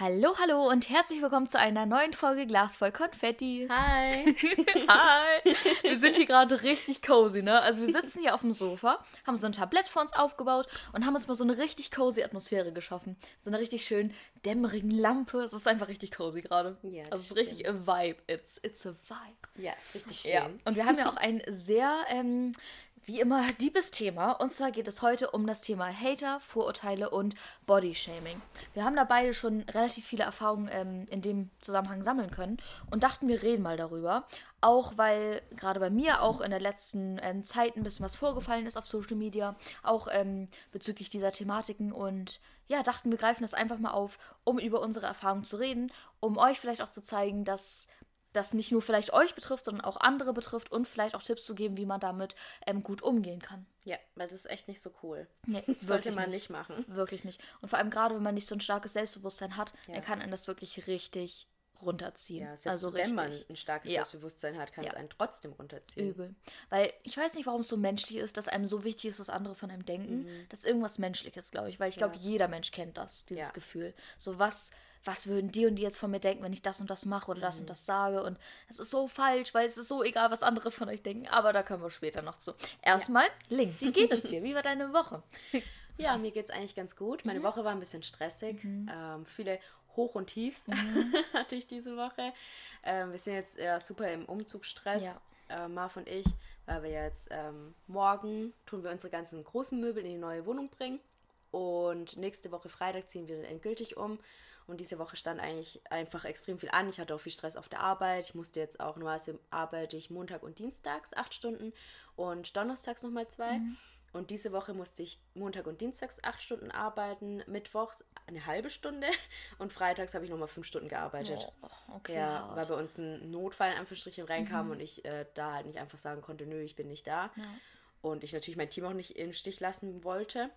Hallo, hallo und herzlich willkommen zu einer neuen Folge Glas voll Konfetti. Hi. Hi. Wir sind hier gerade richtig cozy, ne? Also wir sitzen hier auf dem Sofa, haben so ein Tablett vor uns aufgebaut und haben uns mal so eine richtig cozy Atmosphäre geschaffen. So eine richtig schön dämmerigen Lampe. Es ist einfach richtig cozy gerade. Ja, also es ist richtig a vibe. It's, it's a vibe. Ja, ist richtig schön. Ja. Und wir haben ja auch ein sehr, ähm, wie immer, liebes Thema. Und zwar geht es heute um das Thema Hater, Vorurteile und Bodyshaming. Wir haben da beide schon relativ viele Erfahrungen ähm, in dem Zusammenhang sammeln können und dachten, wir reden mal darüber. Auch weil gerade bei mir auch in der letzten ähm, Zeit ein bisschen was vorgefallen ist auf Social Media, auch ähm, bezüglich dieser Thematiken. Und ja, dachten, wir greifen das einfach mal auf, um über unsere Erfahrungen zu reden, um euch vielleicht auch zu zeigen, dass das nicht nur vielleicht euch betrifft, sondern auch andere betrifft und vielleicht auch Tipps zu geben, wie man damit ähm, gut umgehen kann. Ja, weil das ist echt nicht so cool. Nee, Sollte man nicht machen. Wirklich nicht. Und vor allem gerade, wenn man nicht so ein starkes Selbstbewusstsein hat, Ja. dann kann einen das wirklich richtig runterziehen. Ja, selbst also wenn richtig man ein starkes Ja. Selbstbewusstsein hat, kann Ja. es einen trotzdem runterziehen. übel. Weil ich weiß nicht, warum es so menschlich ist, dass einem so wichtig ist, was andere von einem denken. Das ist irgendwas Menschliches, glaube ich. Weil ich glaube, Mhm. Jeder Mensch kennt das, dieses. Gefühl. So was. Was würden die und die jetzt von mir denken, wenn ich das und das mache oder das Mhm. und das sage? Und es ist so falsch, weil es ist so egal, was andere von euch denken. Aber da kommen wir später noch zu. Erstmal, Link, wie geht es dir? Wie war deine Woche? Ja, mir geht es eigentlich ganz gut. Mhm. Meine Woche war ein bisschen stressig. Ähm, viele Hoch- und Tiefs Mhm. hatte ich diese Woche. Ähm, wir sind jetzt äh, super im Umzugsstress, Ja. äh, Marv und ich, weil wir jetzt ähm, morgen tun wir unsere ganzen großen Möbel in die neue Wohnung bringen. Und nächste Woche Freitag ziehen wir dann endgültig um. Und diese Woche stand eigentlich einfach extrem viel an. Ich hatte auch viel Stress auf der Arbeit. Ich musste jetzt auch, normalerweise arbeite ich Montag und Dienstags acht Stunden und Donnerstags nochmal zwei. Und diese Woche musste ich Montag und Dienstags acht Stunden arbeiten, Mittwochs eine halbe Stunde und freitags habe ich nochmal fünf Stunden gearbeitet. Oh, okay, ja, hart. weil bei uns ein Notfall in Anführungsstrichen reinkam und ich äh, da halt nicht einfach sagen konnte, nö, ich bin nicht da. Und ich natürlich mein Team auch nicht im Stich lassen wollte.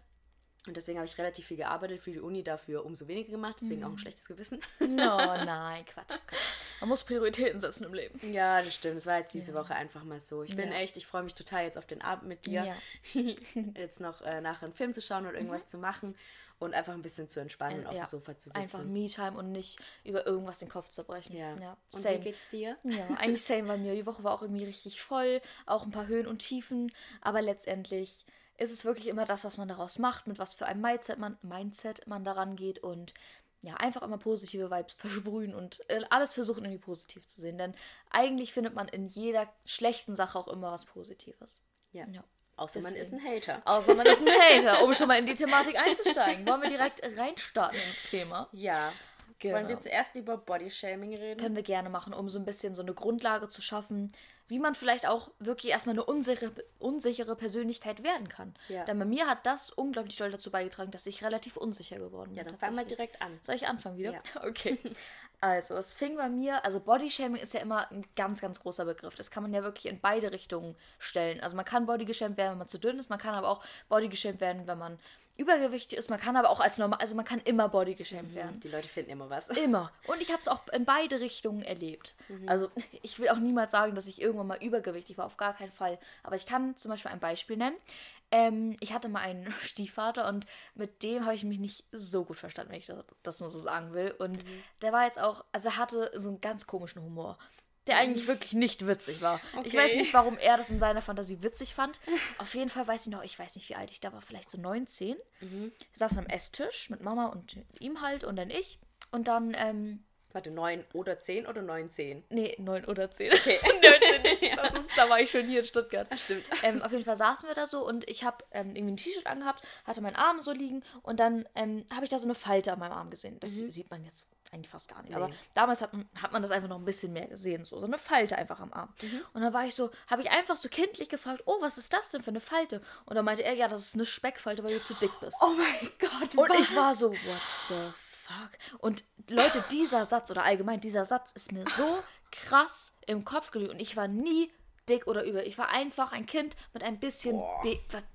Und deswegen habe ich relativ viel gearbeitet, für die Uni dafür umso weniger gemacht, deswegen auch ein schlechtes Gewissen. No, nein, Quatsch, Quatsch. Man muss Prioritäten setzen im Leben. Ja, das stimmt. Es war jetzt diese Woche einfach mal so. Ich bin Ja. echt, ich freue mich total jetzt auf den Abend mit dir. Ja. jetzt noch äh, nachher einen Film zu schauen oder irgendwas zu machen und einfach ein bisschen zu entspannen und auf Mhm. Ja. dem Sofa zu sitzen. Einfach Me-Time und nicht über irgendwas den Kopf zerbrechen. ja. ja. Und Same. wie geht's dir? Ja, eigentlich same bei mir. Die Woche war auch irgendwie richtig voll, auch ein paar Höhen und Tiefen, aber letztendlich ist es wirklich immer das, was man daraus macht, mit was für einem Mindset man, Mindset man daran geht und ja, einfach immer positive Vibes versprühen und äh, alles versuchen irgendwie positiv zu sehen, denn eigentlich findet man in jeder schlechten Sache auch immer was Positives. Ja. Ja. Außer man ist Deswegen. ein Hater. Außer man ist ein Hater, um schon mal in die Thematik einzusteigen. Wollen wir direkt reinstarten ins Thema? Ja. Genau. Wollen wir zuerst über Bodyshaming reden? können wir gerne machen, um so ein bisschen so eine Grundlage zu schaffen, wie man vielleicht auch wirklich erstmal eine unsichere, unsichere Persönlichkeit werden kann. Ja. Denn bei mir hat das unglaublich doll dazu beigetragen, dass ich relativ unsicher geworden bin. ja, dann fang mal direkt an. Soll ich anfangen wieder? Ja. Okay. Also, es fing bei mir, also Bodyshaming ist ja immer ein ganz, ganz großer Begriff. Das kann man ja wirklich in beide Richtungen stellen. Also man kann bodygeschämt werden, wenn man zu dünn ist, man kann aber auch bodygeschämt werden, wenn man übergewichtig ist, man kann aber auch als normal, also man kann immer bodygeschämt werden. Die Leute finden immer was. Immer. Und ich habe es auch in beide Richtungen erlebt. Mhm. Also ich will auch niemals sagen, dass ich irgendwann mal übergewichtig war, auf gar keinen Fall. Aber ich kann zum Beispiel ein Beispiel nennen. Ähm, ich hatte mal einen Stiefvater und mit dem habe ich mich nicht so gut verstanden, wenn ich das, das nur so sagen will. Und Mhm. der war jetzt auch, also er hatte so einen ganz komischen Humor. Der eigentlich wirklich nicht witzig war. Ich Okay. weiß nicht, warum er das in seiner Fantasie witzig fand. Auf jeden Fall weiß ich noch, ich weiß nicht, wie alt ich da war, vielleicht so 19. Wir saßen am Esstisch mit Mama und ihm halt und dann ich. Und dann, ähm, Warte, 9 oder 10 oder 9, 10? nee, 9 oder 10. Okay. 19 nicht. Das ist, da war ich schon hier in Stuttgart. stimmt. Ähm, auf jeden Fall saßen wir da so und ich habe ähm, irgendwie ein T-Shirt angehabt, hatte meinen Arm so liegen und dann ähm, habe ich da so eine Falte an meinem Arm gesehen. Das sieht man jetzt eigentlich fast gar nicht. Aber Nee. damals hat man, hat man das einfach noch ein bisschen mehr gesehen. So, so eine Falte einfach am Arm. Und dann war ich so, habe ich einfach so kindlich gefragt, oh, was ist das denn für eine Falte? Und dann meinte er, ja, das ist eine Speckfalte, weil du zu dick bist. Oh mein Gott, Und ich was? war so, what the fuck? Und Leute, dieser Satz oder allgemein dieser Satz ist mir so krass im Kopf geblieben und ich war nie dick oder übel. Ich war einfach ein Kind mit ein bisschen,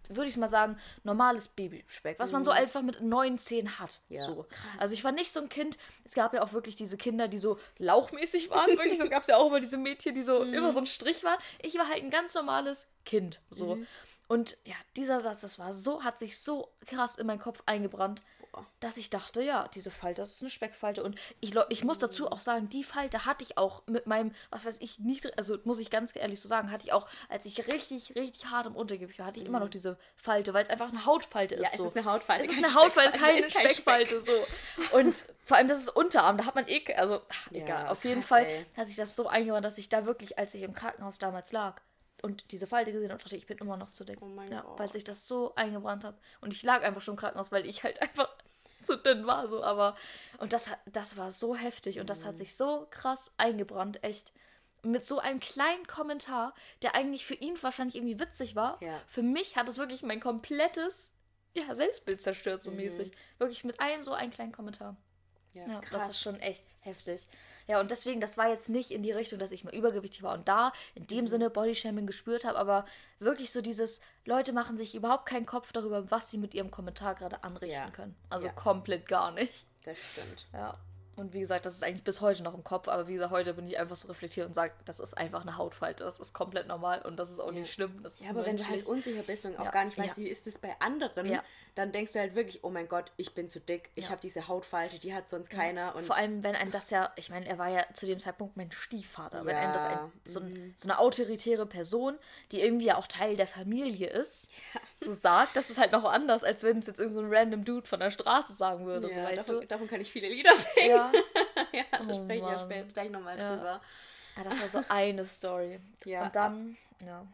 würde ich mal sagen, normales Babyspeck, was man so einfach mit neun, zehn hat. Ja, so. krass. Also ich war nicht so ein Kind. Es gab ja auch wirklich diese Kinder, die so lauchmäßig waren. Wirklich, das gab es ja auch immer diese Mädchen, die so immer so ein Strich waren. Ich war halt ein ganz normales Kind. So. Und ja, dieser Satz, das war so, hat sich so krass in meinen Kopf eingebrannt, dass ich dachte, ja, diese Falte, das ist eine Speckfalte. Und ich, ich muss dazu auch sagen, die Falte hatte ich auch mit meinem, was weiß ich, niedrig, also muss ich ganz ehrlich so sagen, hatte ich auch, als ich richtig, richtig hart im Untergewicht war, hatte ich immer noch diese Falte, weil es einfach eine Hautfalte ist. Ja, es so. ist eine Hautfalte, Es ist eine Hautfalte, keine kein Speckfalte, so. Und vor allem, das ist Unterarm, da hat man eh, also, ach, Ja, egal. Auf jeden krass, Fall ey. hat sich das so eingewandt, dass ich da wirklich, als ich im Krankenhaus damals lag, und diese Falte gesehen habe, dachte ich, ich bin immer noch zu dick. Oh mein ja, Gott. weil sich das so eingebrannt hat. Und ich lag einfach schon im Krankenhaus, weil ich halt einfach zu dünn war, so, aber. Und das, hat- das war so heftig und das Mhm. hat sich so krass eingebrannt, echt. Mit so einem kleinen Kommentar, der eigentlich für ihn wahrscheinlich irgendwie witzig war. Ja. Für mich hat es wirklich mein komplettes ja, Selbstbild zerstört, Mhm. so mäßig. Wirklich mit einem so einen kleinen Kommentar. Ja, Ja, krass. das ist schon echt heftig. Ja, und deswegen, das war jetzt nicht in die Richtung, dass ich mal übergewichtig war und da in dem Mhm. Sinne Bodyshaming gespürt habe, aber wirklich so dieses, Leute machen sich überhaupt keinen Kopf darüber, was sie mit ihrem Kommentar gerade anrichten Ja. können. Also Ja. komplett gar nicht. das stimmt. Ja. Und wie gesagt, das ist eigentlich bis heute noch im Kopf, aber wie gesagt, heute bin ich einfach so reflektiert und sage, das ist einfach eine Hautfalte, das ist komplett normal und das ist auch nicht schlimm. Das Ja, aber wenn du halt unsicher bist und auch Ja, gar nicht weißt, ja. wie ist es bei anderen, Ja. dann denkst du halt wirklich, oh mein Gott, ich bin zu dick, ich Ja. habe diese Hautfalte, die hat sonst keiner. Und Vor allem, wenn einem das ja, ich meine, er war ja zu dem Zeitpunkt mein Stiefvater. Wenn einem das ein, Ja, mhm. so, ein, so eine autoritäre Person, die irgendwie ja auch Teil der Familie ist, so sagt, das ist halt noch anders, als wenn es jetzt irgendein so ein random Dude von der Straße sagen würde, so ja, weißt davon, du. davon kann ich viele Lieder singen. Ja. ja, da Oh spreche ich ja später gleich nochmal Ja. drüber. ja, das war so eine Story. Ja, Und dann, ja.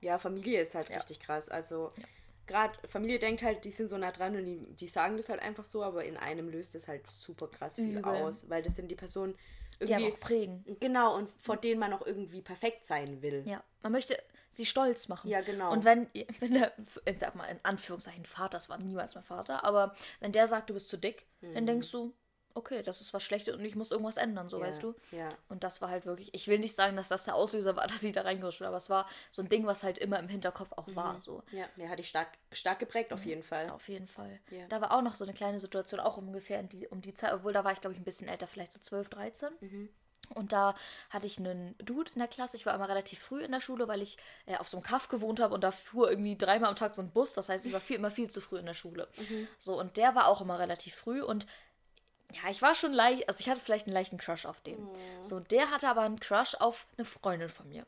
Ja, Familie ist halt richtig krass. Also gerade Familie denkt halt, die sind so nah dran und die, die sagen das halt einfach so, aber in einem löst es halt super krass viel Übel. aus, weil das sind die Personen Die irgendwie auch prägen. genau und vor denen man auch irgendwie perfekt sein will. Ja, man möchte sie stolz machen. Ja, genau. Und wenn, wenn der, ich sag mal in Anführungszeichen Vater, das war niemals mein Vater, aber wenn der sagt, du bist zu dick, dann denkst du, okay, das ist was Schlechtes und ich muss irgendwas ändern, so Mhm. Ja, weißt du. ja. Und das war halt wirklich, ich will nicht sagen, dass das der Auslöser war, dass ich da reingerutscht bin, aber es war so ein Ding, was halt immer im Hinterkopf auch war, so. Ja, ja, hat dich stark, stark geprägt auf jeden Fall. Auf jeden Fall. Ja. Da war auch noch so eine kleine Situation, auch ungefähr in die, um die Zeit, obwohl da war ich, glaube ich, ein bisschen älter, vielleicht so 12, 13. Mhm. Und da hatte ich einen Dude in der Klasse. Ich war immer relativ früh in der Schule, weil ich äh, auf so einem Kaff gewohnt habe und da fuhr irgendwie dreimal am Tag so ein Bus. Das heißt, ich war viel, immer viel zu früh in der Schule. Mhm. So, und der war auch immer relativ früh und ja, ich war schon leicht, also ich hatte vielleicht einen leichten Crush auf den. So, der hatte aber einen Crush auf eine Freundin von mir.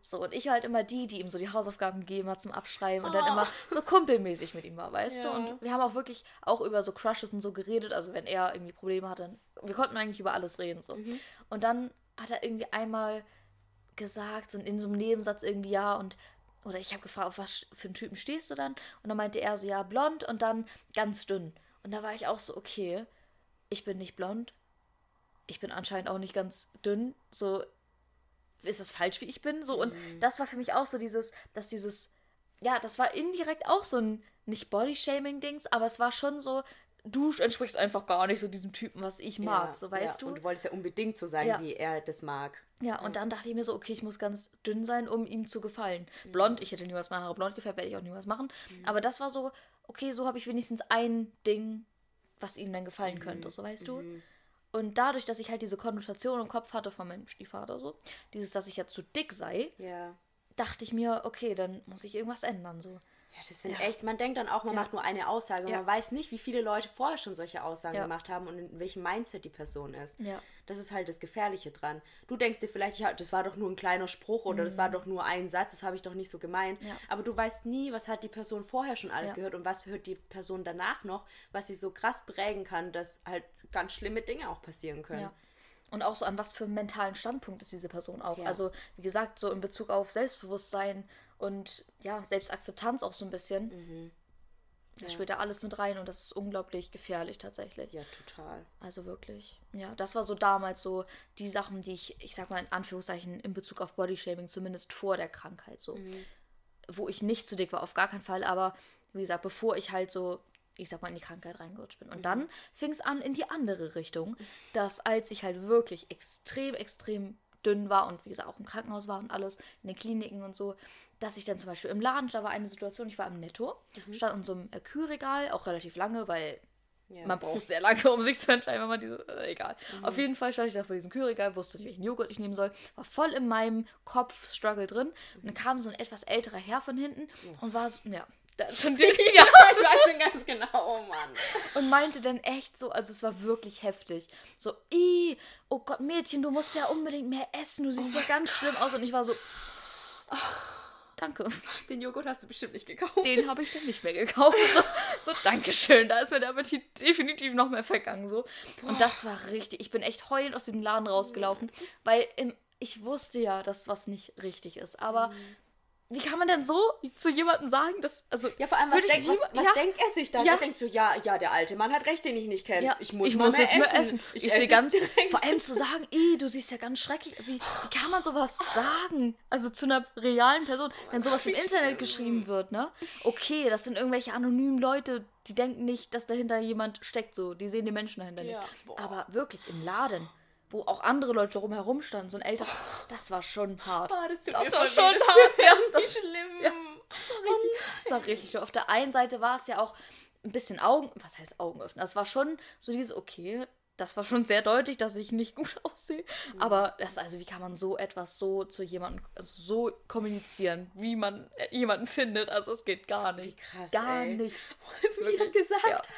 So, und ich war halt immer die, die ihm so die Hausaufgaben gegeben hat zum Abschreiben und dann immer so kumpelmäßig mit ihm war, weißt Ja. du? Und wir haben auch wirklich auch über so Crushes und so geredet. Also, wenn er irgendwie Probleme hatte, wir konnten eigentlich über alles reden, so. Und dann hat er irgendwie einmal gesagt, so in so einem Nebensatz irgendwie, ja, und oder ich habe gefragt, auf was für einen Typen stehst du dann? Und dann meinte er so, ja, blond und dann ganz dünn. Und da war ich auch so, okay, ich bin nicht blond. Ich bin anscheinend auch nicht ganz dünn. So, ist das falsch, wie ich bin? So, und das war für mich auch so dieses, dass dieses, ja, das war indirekt auch so ein, nicht Body-Shaming-Dings, aber es war schon so, du entsprichst einfach gar nicht so diesem Typen, was ich mag, ja, so weißt ja. du? Und du wolltest ja unbedingt so sein, Ja. wie er das mag. Ja, und dann dachte ich mir so, okay, ich muss ganz dünn sein, um ihm zu gefallen. Blond, ich hätte niemals meine Haare blond gefärbt, werde ich auch niemals machen. Aber das war so, okay, so habe ich wenigstens ein Ding, was ihm dann gefallen könnte, so weißt du. Und dadurch, dass ich halt diese Konnotation im Kopf hatte von meinem Stiefvater so, dieses, dass ich ja zu dick sei, Ja. dachte ich mir, okay, dann muss ich irgendwas ändern, so. Ja, das sind echt, man denkt dann auch, man Ja. macht nur eine Aussage. Ja. Man weiß nicht, wie viele Leute vorher schon solche Aussagen Ja. gemacht haben und in welchem Mindset die Person ist. Ja. Das ist halt das Gefährliche dran. Du denkst dir vielleicht, ja, das war doch nur ein kleiner Spruch oder das war doch nur ein Satz, das habe ich doch nicht so gemeint. Mhm. Ja. Aber du weißt nie, was hat die Person vorher schon alles Ja. gehört und was hört die Person danach noch, was sie so krass prägen kann, dass halt ganz schlimme Dinge auch passieren können. Ja. Und auch so an was für einem mentalen Standpunkt ist diese Person auch. Ja. Also, wie gesagt, so in Bezug auf Selbstbewusstsein und ja, Selbstakzeptanz auch so ein bisschen. Mhm. Da spielt da alles mit rein und das ist unglaublich gefährlich tatsächlich. Ja, total. Also wirklich. Ja, das war so damals so die Sachen, die ich, ich sag mal in Anführungszeichen, in Bezug auf Bodyshaming, zumindest vor der Krankheit so. Wo ich nicht zu dick war, auf gar keinen Fall, aber wie gesagt, bevor ich halt so, ich sag mal, in die Krankheit reingerutscht bin. Und dann fing es an in die andere Richtung, dass als ich halt wirklich extrem, extrem dünn war und wie gesagt auch im Krankenhaus war und alles, in den Kliniken und so, dass ich dann zum Beispiel im Laden, da war eine Situation, ich war im Netto, Mhm. stand in so einem äh, Kühlregal, auch relativ lange, weil Ja. man braucht sehr lange, um sich zu entscheiden, wenn man diese. Äh, egal. Mhm. Auf jeden Fall stand ich da vor diesem Kühlregal, wusste nicht, welchen Joghurt ich nehmen soll, war voll in meinem Kopf-Struggle drin. Und Mhm. dann kam so ein etwas älterer Herr von hinten und war so, ja, schon den, ja, ich weiß schon ganz genau, oh Mann. und meinte dann echt so, also es war wirklich heftig. So, i, oh Gott, Mädchen, du musst ja unbedingt mehr essen, du Oh siehst ja ganz schlimm aus. Und ich war so, danke. Den Joghurt hast du bestimmt nicht gekauft. Den habe ich dann nicht mehr gekauft. So, so, Dankeschön. Da ist mir der Appetit definitiv noch mehr vergangen. So. Und das war richtig. Ich bin echt heulend aus dem Laden rausgelaufen, weil im, ich wusste ja, dass was nicht richtig ist. Aber Mhm. Wie kann man denn so zu jemandem sagen, dass. Also, Ja, vor allem, was, ich denk, was, was ja. denkt er sich dann? Ja. Er denkt so, ja, ja, der alte Mann hat recht, den ich nicht kenne. Ja, ich muss mal mehr, jetzt essen. Ich, Ich esse ganz, direkt. vor allem zu sagen, ey, du siehst ja ganz schrecklich. Wie, wie kann man sowas sagen? Also zu einer realen Person, wenn sowas im Internet geschrieben wird, ne? Okay, das sind irgendwelche anonymen Leute, die denken nicht, dass dahinter jemand steckt, so. Die sehen den Menschen dahinter nicht. Aber wirklich im Laden, wo auch andere Leute drumherum standen, so ein älterer, das war schon hart. Oh, das das war schon weh, das hart. Ja, Wie schlimm. das war richtig doof. Auf der einen Seite war es ja auch ein bisschen Augen, was heißt Augen öffnen? Das war schon so dieses, okay, das war schon sehr deutlich, dass ich nicht gut aussehe. Mhm. Aber das, also wie kann man so etwas so zu jemandem, also so kommunizieren, wie man äh, jemanden findet? Also es geht gar nicht. krass, Gar ey. nicht. Wie das gesagt Ja. hat.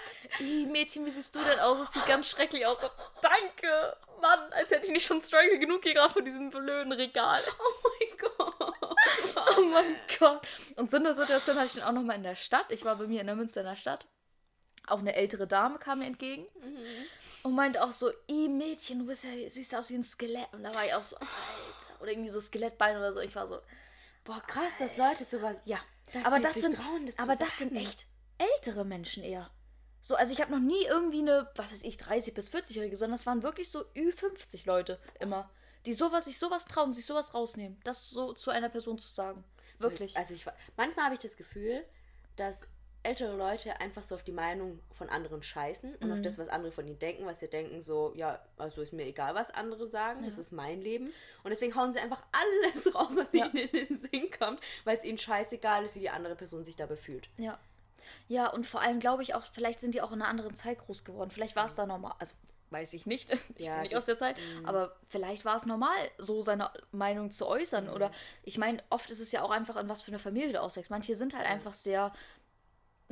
Mädchen, wie siehst du denn aus? Das sieht ganz schrecklich aus. Danke, Mann, als hätte ich nicht schon Struggle genug hier gerade vor diesem blöden Regal. Oh mein Gott. Oh mein Gott. Und so eine Situation hatte ich dann auch nochmal in der Stadt. Ich war bei mir in der Münsterner Stadt. Auch eine ältere Dame kam mir entgegen und meinte auch so, i Mädchen, du bist ja, siehst aus wie ein Skelett. Und da war ich auch so, Alter. Oder irgendwie so Skelettbein oder so. Ich war so, Boah, krass, dass Leute sowas. ja. Aber das sind, trauen, das aber das sind echt ältere Menschen eher. So, also ich habe noch nie irgendwie eine, was weiß ich, 30 bis 40-Jährige, sondern es waren wirklich so Ü50 Leute immer, die sowas, sich sowas trauen, sich sowas rausnehmen, das so zu einer Person zu sagen. Wirklich. Also ich, manchmal habe ich das Gefühl, dass ältere Leute einfach so auf die Meinung von anderen scheißen und Mhm. auf das, was andere von ihnen denken, was sie denken, so, ja, also ist mir egal, was andere sagen, das ist mein Leben. Und deswegen hauen sie einfach alles raus, was Ja. ihnen in den Sinn kommt, weil es ihnen scheißegal ist, wie die andere Person sich dabei fühlt. Ja. Ja, und vor allem glaube ich auch, vielleicht sind die auch in einer anderen Zeit groß geworden. Vielleicht war es da normal. Also, weiß ich nicht. Ich Ja, bin nicht aus der Zeit. Aber vielleicht war es normal, so seine Meinung zu äußern. Oder ich meine, oft ist es ja auch einfach, in was für eine Familie du auswächst. Manche sind halt einfach sehr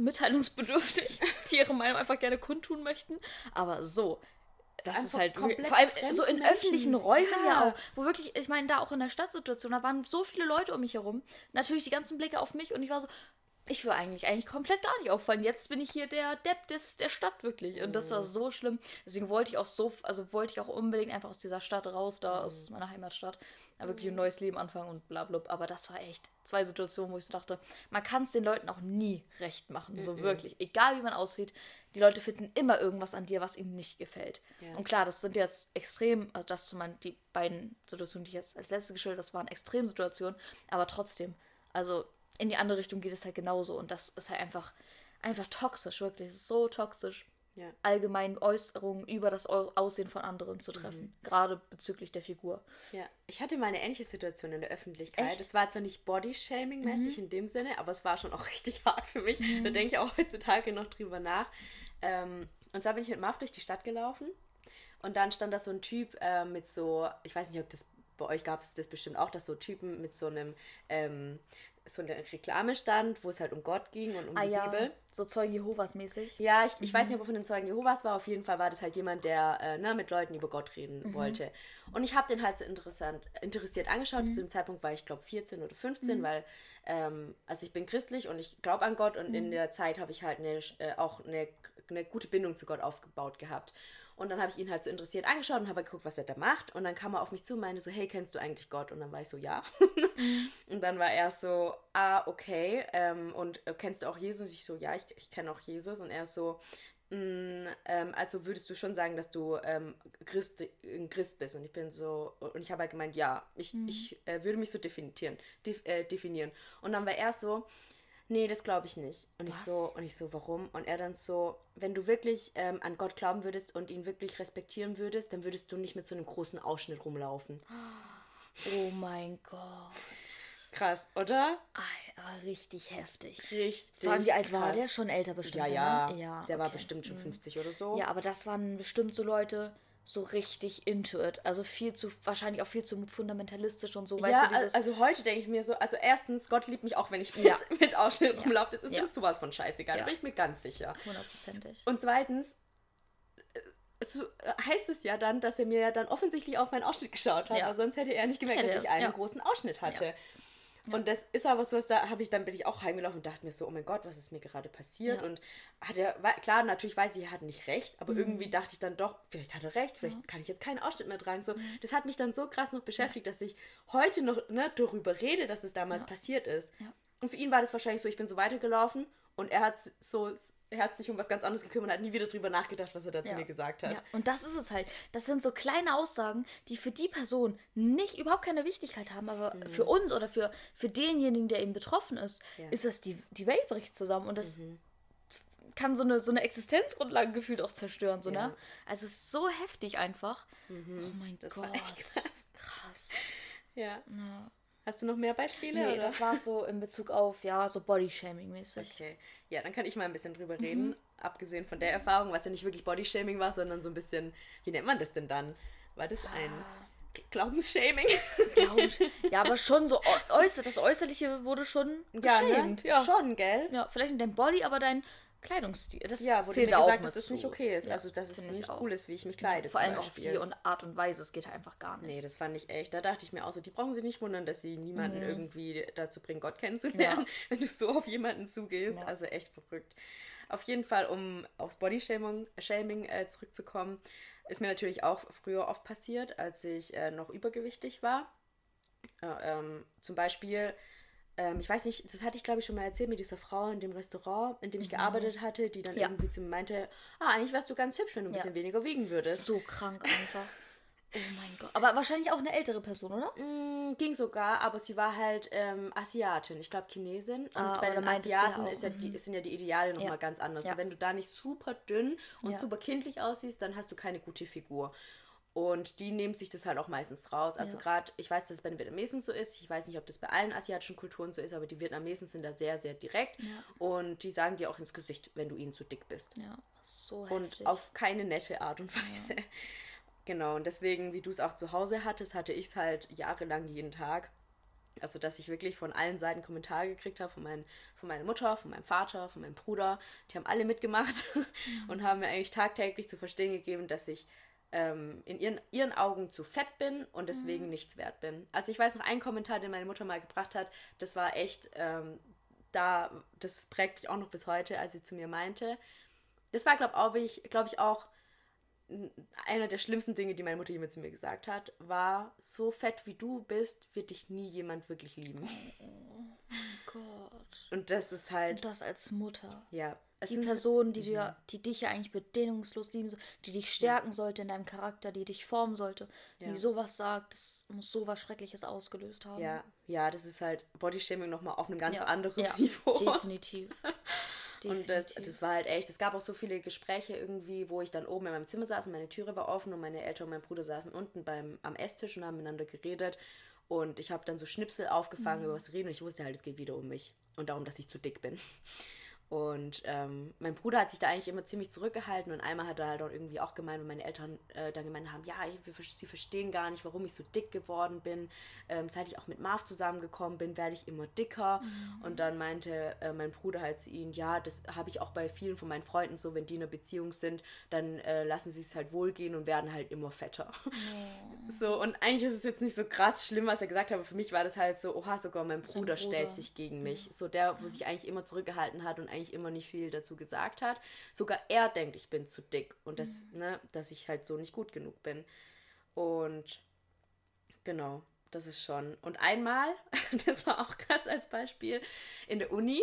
mitteilungsbedürftig, die ihre Meinung einfach gerne kundtun möchten. Aber so. Das ist Einfach halt wirklich- vor allem so in Menschen. öffentlichen Räumen ja. Ja. auch, wo wirklich, ich meine, da auch in der Stadtsituation, da waren so viele Leute um mich herum. Natürlich die ganzen Blicke auf mich und ich war so, ich will eigentlich eigentlich komplett gar nicht auffallen. Jetzt bin ich hier der Depp des, der Stadt wirklich. Und das war so schlimm. Deswegen wollte ich auch so, also wollte ich auch unbedingt einfach aus dieser Stadt raus, da aus meiner Heimatstadt, da wirklich ein neues Leben anfangen und bla bla. Aber das war echt zwei Situationen, wo ich so dachte, man kann es den Leuten auch nie recht machen. So wirklich. Egal wie man aussieht, die Leute finden immer irgendwas an dir, was ihnen nicht gefällt. Ja. Und klar, das sind jetzt extrem, also das zu meinen, die beiden Situationen, die ich jetzt als letzte geschildert habe, das waren Extremsituationen, aber trotzdem, also in die andere Richtung geht es halt genauso und das ist halt einfach, einfach toxisch, wirklich, so toxisch, Ja. allgemein Äußerungen über das Au- Aussehen von anderen zu treffen, gerade bezüglich der Figur. Ja, ich hatte mal eine ähnliche Situation in der Öffentlichkeit. Echt? Mhm. Es war zwar nicht Body-Shaming-mäßig in dem Sinne, aber es war schon auch richtig hart für mich. Da denke ich auch heutzutage noch drüber nach. Ähm, und zwar bin ich mit Marv durch die Stadt gelaufen und dann stand da so ein Typ äh, mit so, ich weiß nicht, ob das bei euch gab es das bestimmt auch, dass so Typen mit so einem, ähm, so eine Reklame stand, wo es halt um Gott ging und um Ah die ja, Bibel. so Zeugen Jehovas mäßig. Ja, ich, ich weiß nicht, ob er von den Zeugen Jehovas war. Auf jeden Fall war das halt jemand, der äh, ne, mit Leuten über Gott reden wollte. Und ich habe den halt so interessant, interessiert angeschaut. Zu dem Zeitpunkt war ich, glaube 14 oder 15, weil ähm, also ich bin christlich und ich glaube an Gott und in der Zeit habe ich halt eine, äh, auch eine, eine gute Bindung zu Gott aufgebaut gehabt. Und dann habe ich ihn halt so interessiert angeschaut und habe geguckt, was er da macht. Und dann kam er auf mich zu und meinte so, hey, kennst du eigentlich Gott? Und dann war ich so, ja. und dann war er so, ah, okay. Ähm, und äh, kennst du auch Jesus? Ich so, ja, ich, ich kenne auch Jesus. Und er so, "Mm, ähm, also würdest du schon sagen, dass du ähm, Christ, ein Christ bist? Und ich bin so, und ich habe halt gemeint, ja, ich, ich äh, würde mich so definieren, def, äh, definieren. Und dann war er so, nee, das glaube ich nicht. Und ich Was? so, und ich so, warum? Und er dann so, wenn du wirklich ähm, an Gott glauben würdest und ihn wirklich respektieren würdest, dann würdest du nicht mit so einem großen Ausschnitt rumlaufen. Oh mein Gott. Krass, oder? Ah, richtig heftig. Richtig. Vor allem, wie alt war krass. der? Schon älter bestimmt. Ja, ja. Ne? ja der war okay. bestimmt schon 50 oder so. Ja, aber das waren bestimmt so Leute, so richtig into it. Also viel zu, wahrscheinlich auch viel zu fundamentalistisch und so. Weißt ja, du, dieses, also heute denke ich mir so, also erstens, Gott liebt mich auch, wenn ich mit, Ja. mit Ausschnitt rumlaufe. Das ist Ja. sowas von scheißegal, Ja. da bin ich mir ganz sicher. hundertprozentig. Und zweitens, äh, so äh, heißt es ja dann, dass er mir ja dann offensichtlich auf meinen Ausschnitt geschaut hat, Ja. sonst hätte er nicht gemerkt, Hätte dass ich einen ja. großen Ausschnitt hatte. Und das ist aber so, was da habe ich dann bin ich auch heimgelaufen und dachte mir so, oh mein Gott, was ist mir gerade passiert? Ja. Und hat er, klar, natürlich weiß ich, er hat nicht recht, Mhm. aber irgendwie dachte ich dann doch, vielleicht hat er recht, vielleicht kann ich jetzt keinen Ausschnitt mehr tragen. So, das hat mich dann so krass noch beschäftigt, dass ich heute noch ne, darüber rede, dass es damals passiert ist. Ja. Und für ihn war das wahrscheinlich so, ich bin so weitergelaufen und er hat so, er hat sich um was ganz anderes gekümmert und hat nie wieder drüber nachgedacht, was er da zu Ja. mir gesagt hat. Ja, und das ist es halt. Das sind so kleine Aussagen, die für die Person nicht überhaupt keine Wichtigkeit haben, aber für uns oder für, für denjenigen, der eben betroffen ist, Mhm. Ja. Mhm. ist das die, die Welt bricht zusammen und das kann so eine, so eine Existenzgrundlage gefühlt auch zerstören. So, ne? Also es ist so heftig einfach. Oh mein Das Gott. war echt krass. krass. Ja. Ja. Hast du noch mehr Beispiele? Nee, oder? das war so in Bezug auf, ja, so Bodyshaming-mäßig. Okay. Ja, dann kann ich mal ein bisschen Mhm. drüber reden. Abgesehen von der Erfahrung, was ja nicht wirklich Bodyshaming war, sondern so ein bisschen, wie nennt man das denn dann? War das ein G- Glaubensshaming? Glaub ich. Ja, aber schon so äu- äußer, das Äußerliche wurde schon geschämt. Ja, schon, gell? Ja, vielleicht nicht dein Body, aber dein Kleidungsstil. Das Ja, wurde mir zählt da auch gesagt, mit dass es nicht okay ist. Ja, also, dass es nicht auch. cool ist, wie ich mich kleide. Vor allem auch auf Beispiel. die und Art und Weise. Es geht einfach gar nicht. Nee, das fand ich echt. Da dachte ich mir auch so, die brauchen sich nicht wundern, dass sie niemanden irgendwie dazu bringen, Gott kennenzulernen, wenn du so auf jemanden zugehst. Ja. Also echt verrückt. Auf jeden Fall, um aufs Bodyshaming Shaming, äh, zurückzukommen, ist mir natürlich auch früher oft passiert, als ich äh, noch übergewichtig war. Äh, ähm, zum Beispiel, ähm, ich weiß nicht, das hatte ich glaube ich schon mal erzählt mit dieser Frau in dem Restaurant, in dem ich gearbeitet hatte, die dann Ja. irgendwie zu mir meinte, ah, eigentlich wärst du ganz hübsch, wenn du ein Ja. bisschen weniger wiegen würdest. So krank einfach. Oh mein Gott. Aber wahrscheinlich auch eine ältere Person, oder? Mm, ging sogar, aber sie war halt ähm, Asiatin, ich glaube Chinesin. Und Ah, bei den ja Asiaten auch, ist ja die, sind ja die Ideale nochmal Ja. ganz anders. Ja. So, wenn du da nicht super dünn und Ja. super kindlich aussiehst, dann hast du keine gute Figur. Und die nehmen sich das halt auch meistens raus. Also Ja. gerade, ich weiß, dass es bei den Vietnamesen so ist. Ich weiß nicht, ob das bei allen asiatischen Kulturen so ist, aber die Vietnamesen sind da sehr, sehr direkt. Ja. Und die sagen dir auch ins Gesicht, wenn du ihnen zu dick bist. Ja, so Und heftig. auf keine nette Art und Weise. Genau, und deswegen, wie du es auch zu Hause hattest, hatte ich es halt jahrelang jeden Tag. Also, dass ich wirklich von allen Seiten Kommentare gekriegt habe, von, mein, von meiner Mutter, von meinem Vater, von meinem Bruder. Die haben alle mitgemacht und haben mir eigentlich tagtäglich zu verstehen gegeben, dass ich ähm, in ihren, ihren Augen zu fett bin und deswegen nichts wert bin. Also, ich weiß noch einen Kommentar, den meine Mutter mal gebracht hat, das war echt, ähm, da, das prägt mich auch noch bis heute, als sie zu mir meinte, das war, glaube ich, glaube ich, auch einer der schlimmsten Dinge, die meine Mutter jemals zu mir gesagt hat, war, so fett wie du bist, wird dich nie jemand wirklich lieben. Gott. Und das ist halt, Und das als Mutter. ja. Es Die sind- Person, die, dir, die dich ja eigentlich bedingungslos lieben soll, die dich stärken sollte in deinem Charakter, die dich formen sollte, Ja. die sowas sagt, das muss sowas Schreckliches ausgelöst haben. Ja, ja, das ist halt Bodyshaming nochmal auf einem ganz Ja, anderen ja, Niveau. Definitiv. Und das, Definitiv. das war halt echt, es gab auch so viele Gespräche irgendwie, wo ich dann oben in meinem Zimmer saß und meine Türe war offen und meine Eltern und mein Bruder saßen unten beim, am Esstisch und haben miteinander geredet. Und ich habe dann so Schnipsel aufgefangen, über was reden und ich wusste halt, es geht wieder um mich und darum, dass ich zu dick bin. Und ähm, mein Bruder hat sich da eigentlich immer ziemlich zurückgehalten und einmal hat er halt auch irgendwie auch gemeint, und meine Eltern äh, dann gemeint haben, ja, ich, sie verstehen gar nicht, warum ich so dick geworden bin. Ähm, seit ich auch mit Marv zusammengekommen bin, werde ich immer dicker. Und dann meinte äh, mein Bruder halt zu ihnen, ja, das habe ich auch bei vielen von meinen Freunden so, wenn die in einer Beziehung sind, dann äh, lassen sie es halt wohlgehen und werden halt immer fetter. So, und eigentlich ist es jetzt nicht so krass schlimm, was er gesagt hat, aber für mich war das halt so, oha, sogar mein Bruder, Bruder. stellt sich gegen mich. So der, wo sich eigentlich immer zurückgehalten hat und eigentlich immer nicht viel dazu gesagt hat. Sogar er denkt, ich bin zu dick und das, ne, dass ich halt so nicht gut genug bin. Und genau, das ist schon. Und einmal, das war auch krass als Beispiel, in der Uni,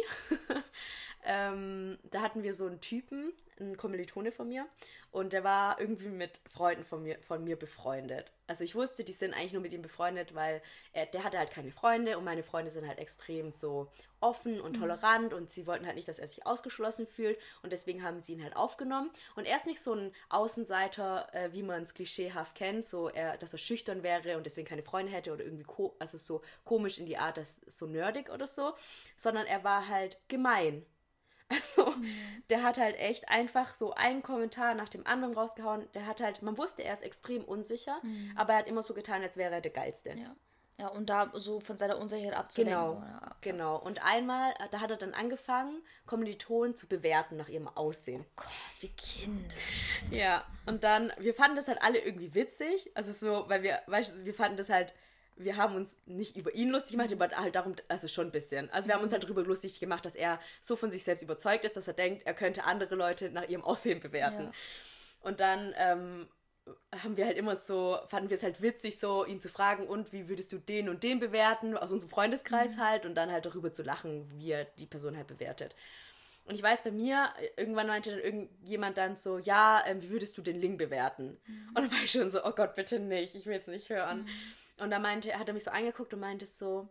ähm, da hatten wir so einen Typen, einen Kommilitone von mir, und der war irgendwie mit Freunden von mir, von mir befreundet. Also ich wusste, die sind eigentlich nur mit ihm befreundet, weil er, der hatte halt keine Freunde und meine Freunde sind halt extrem so offen und tolerant und sie wollten halt nicht, dass er sich ausgeschlossen fühlt und deswegen haben sie ihn halt aufgenommen. Und er ist nicht so ein Außenseiter, äh, wie man es klischeehaft kennt, so er, dass er schüchtern wäre und deswegen keine Freunde hätte oder irgendwie also so komisch in die Art, dass so nerdig oder so, sondern er war halt gemein. Also, der hat halt echt einfach so einen Kommentar nach dem anderen rausgehauen. Der hat halt, man wusste, er ist extrem unsicher, aber er hat immer so getan, als wäre er der Geilste. Ja. Ja, und da so von seiner Unsicherheit abzulenken. Genau, So, ja. genau. Und einmal, äh, da hat er dann angefangen, Kommilitonen zu bewerten nach ihrem Aussehen. Gott, wie kindisch. Ja, und dann, wir fanden das halt alle irgendwie witzig. Also so, weil wir, weißt du, wir fanden das halt, wir haben uns nicht über ihn lustig gemacht, aber halt darum, also schon ein bisschen. Also wir haben uns halt darüber lustig gemacht, dass er so von sich selbst überzeugt ist, dass er denkt, er könnte andere Leute nach ihrem Aussehen bewerten. Ja. Und dann ähm, haben wir halt immer so, fanden wir es halt witzig, so ihn zu fragen, und wie würdest du den und den bewerten, aus unserem Freundeskreis halt, und dann halt darüber zu lachen, wie er die Person halt bewertet. Und ich weiß, bei mir, irgendwann meinte dann irgendjemand dann so, ja, ähm, wie würdest du den Ling bewerten? Und dann war ich schon so, oh Gott, bitte nicht, ich will jetzt nicht hören. Und dann meinte, hat er mich so angeguckt und meinte so,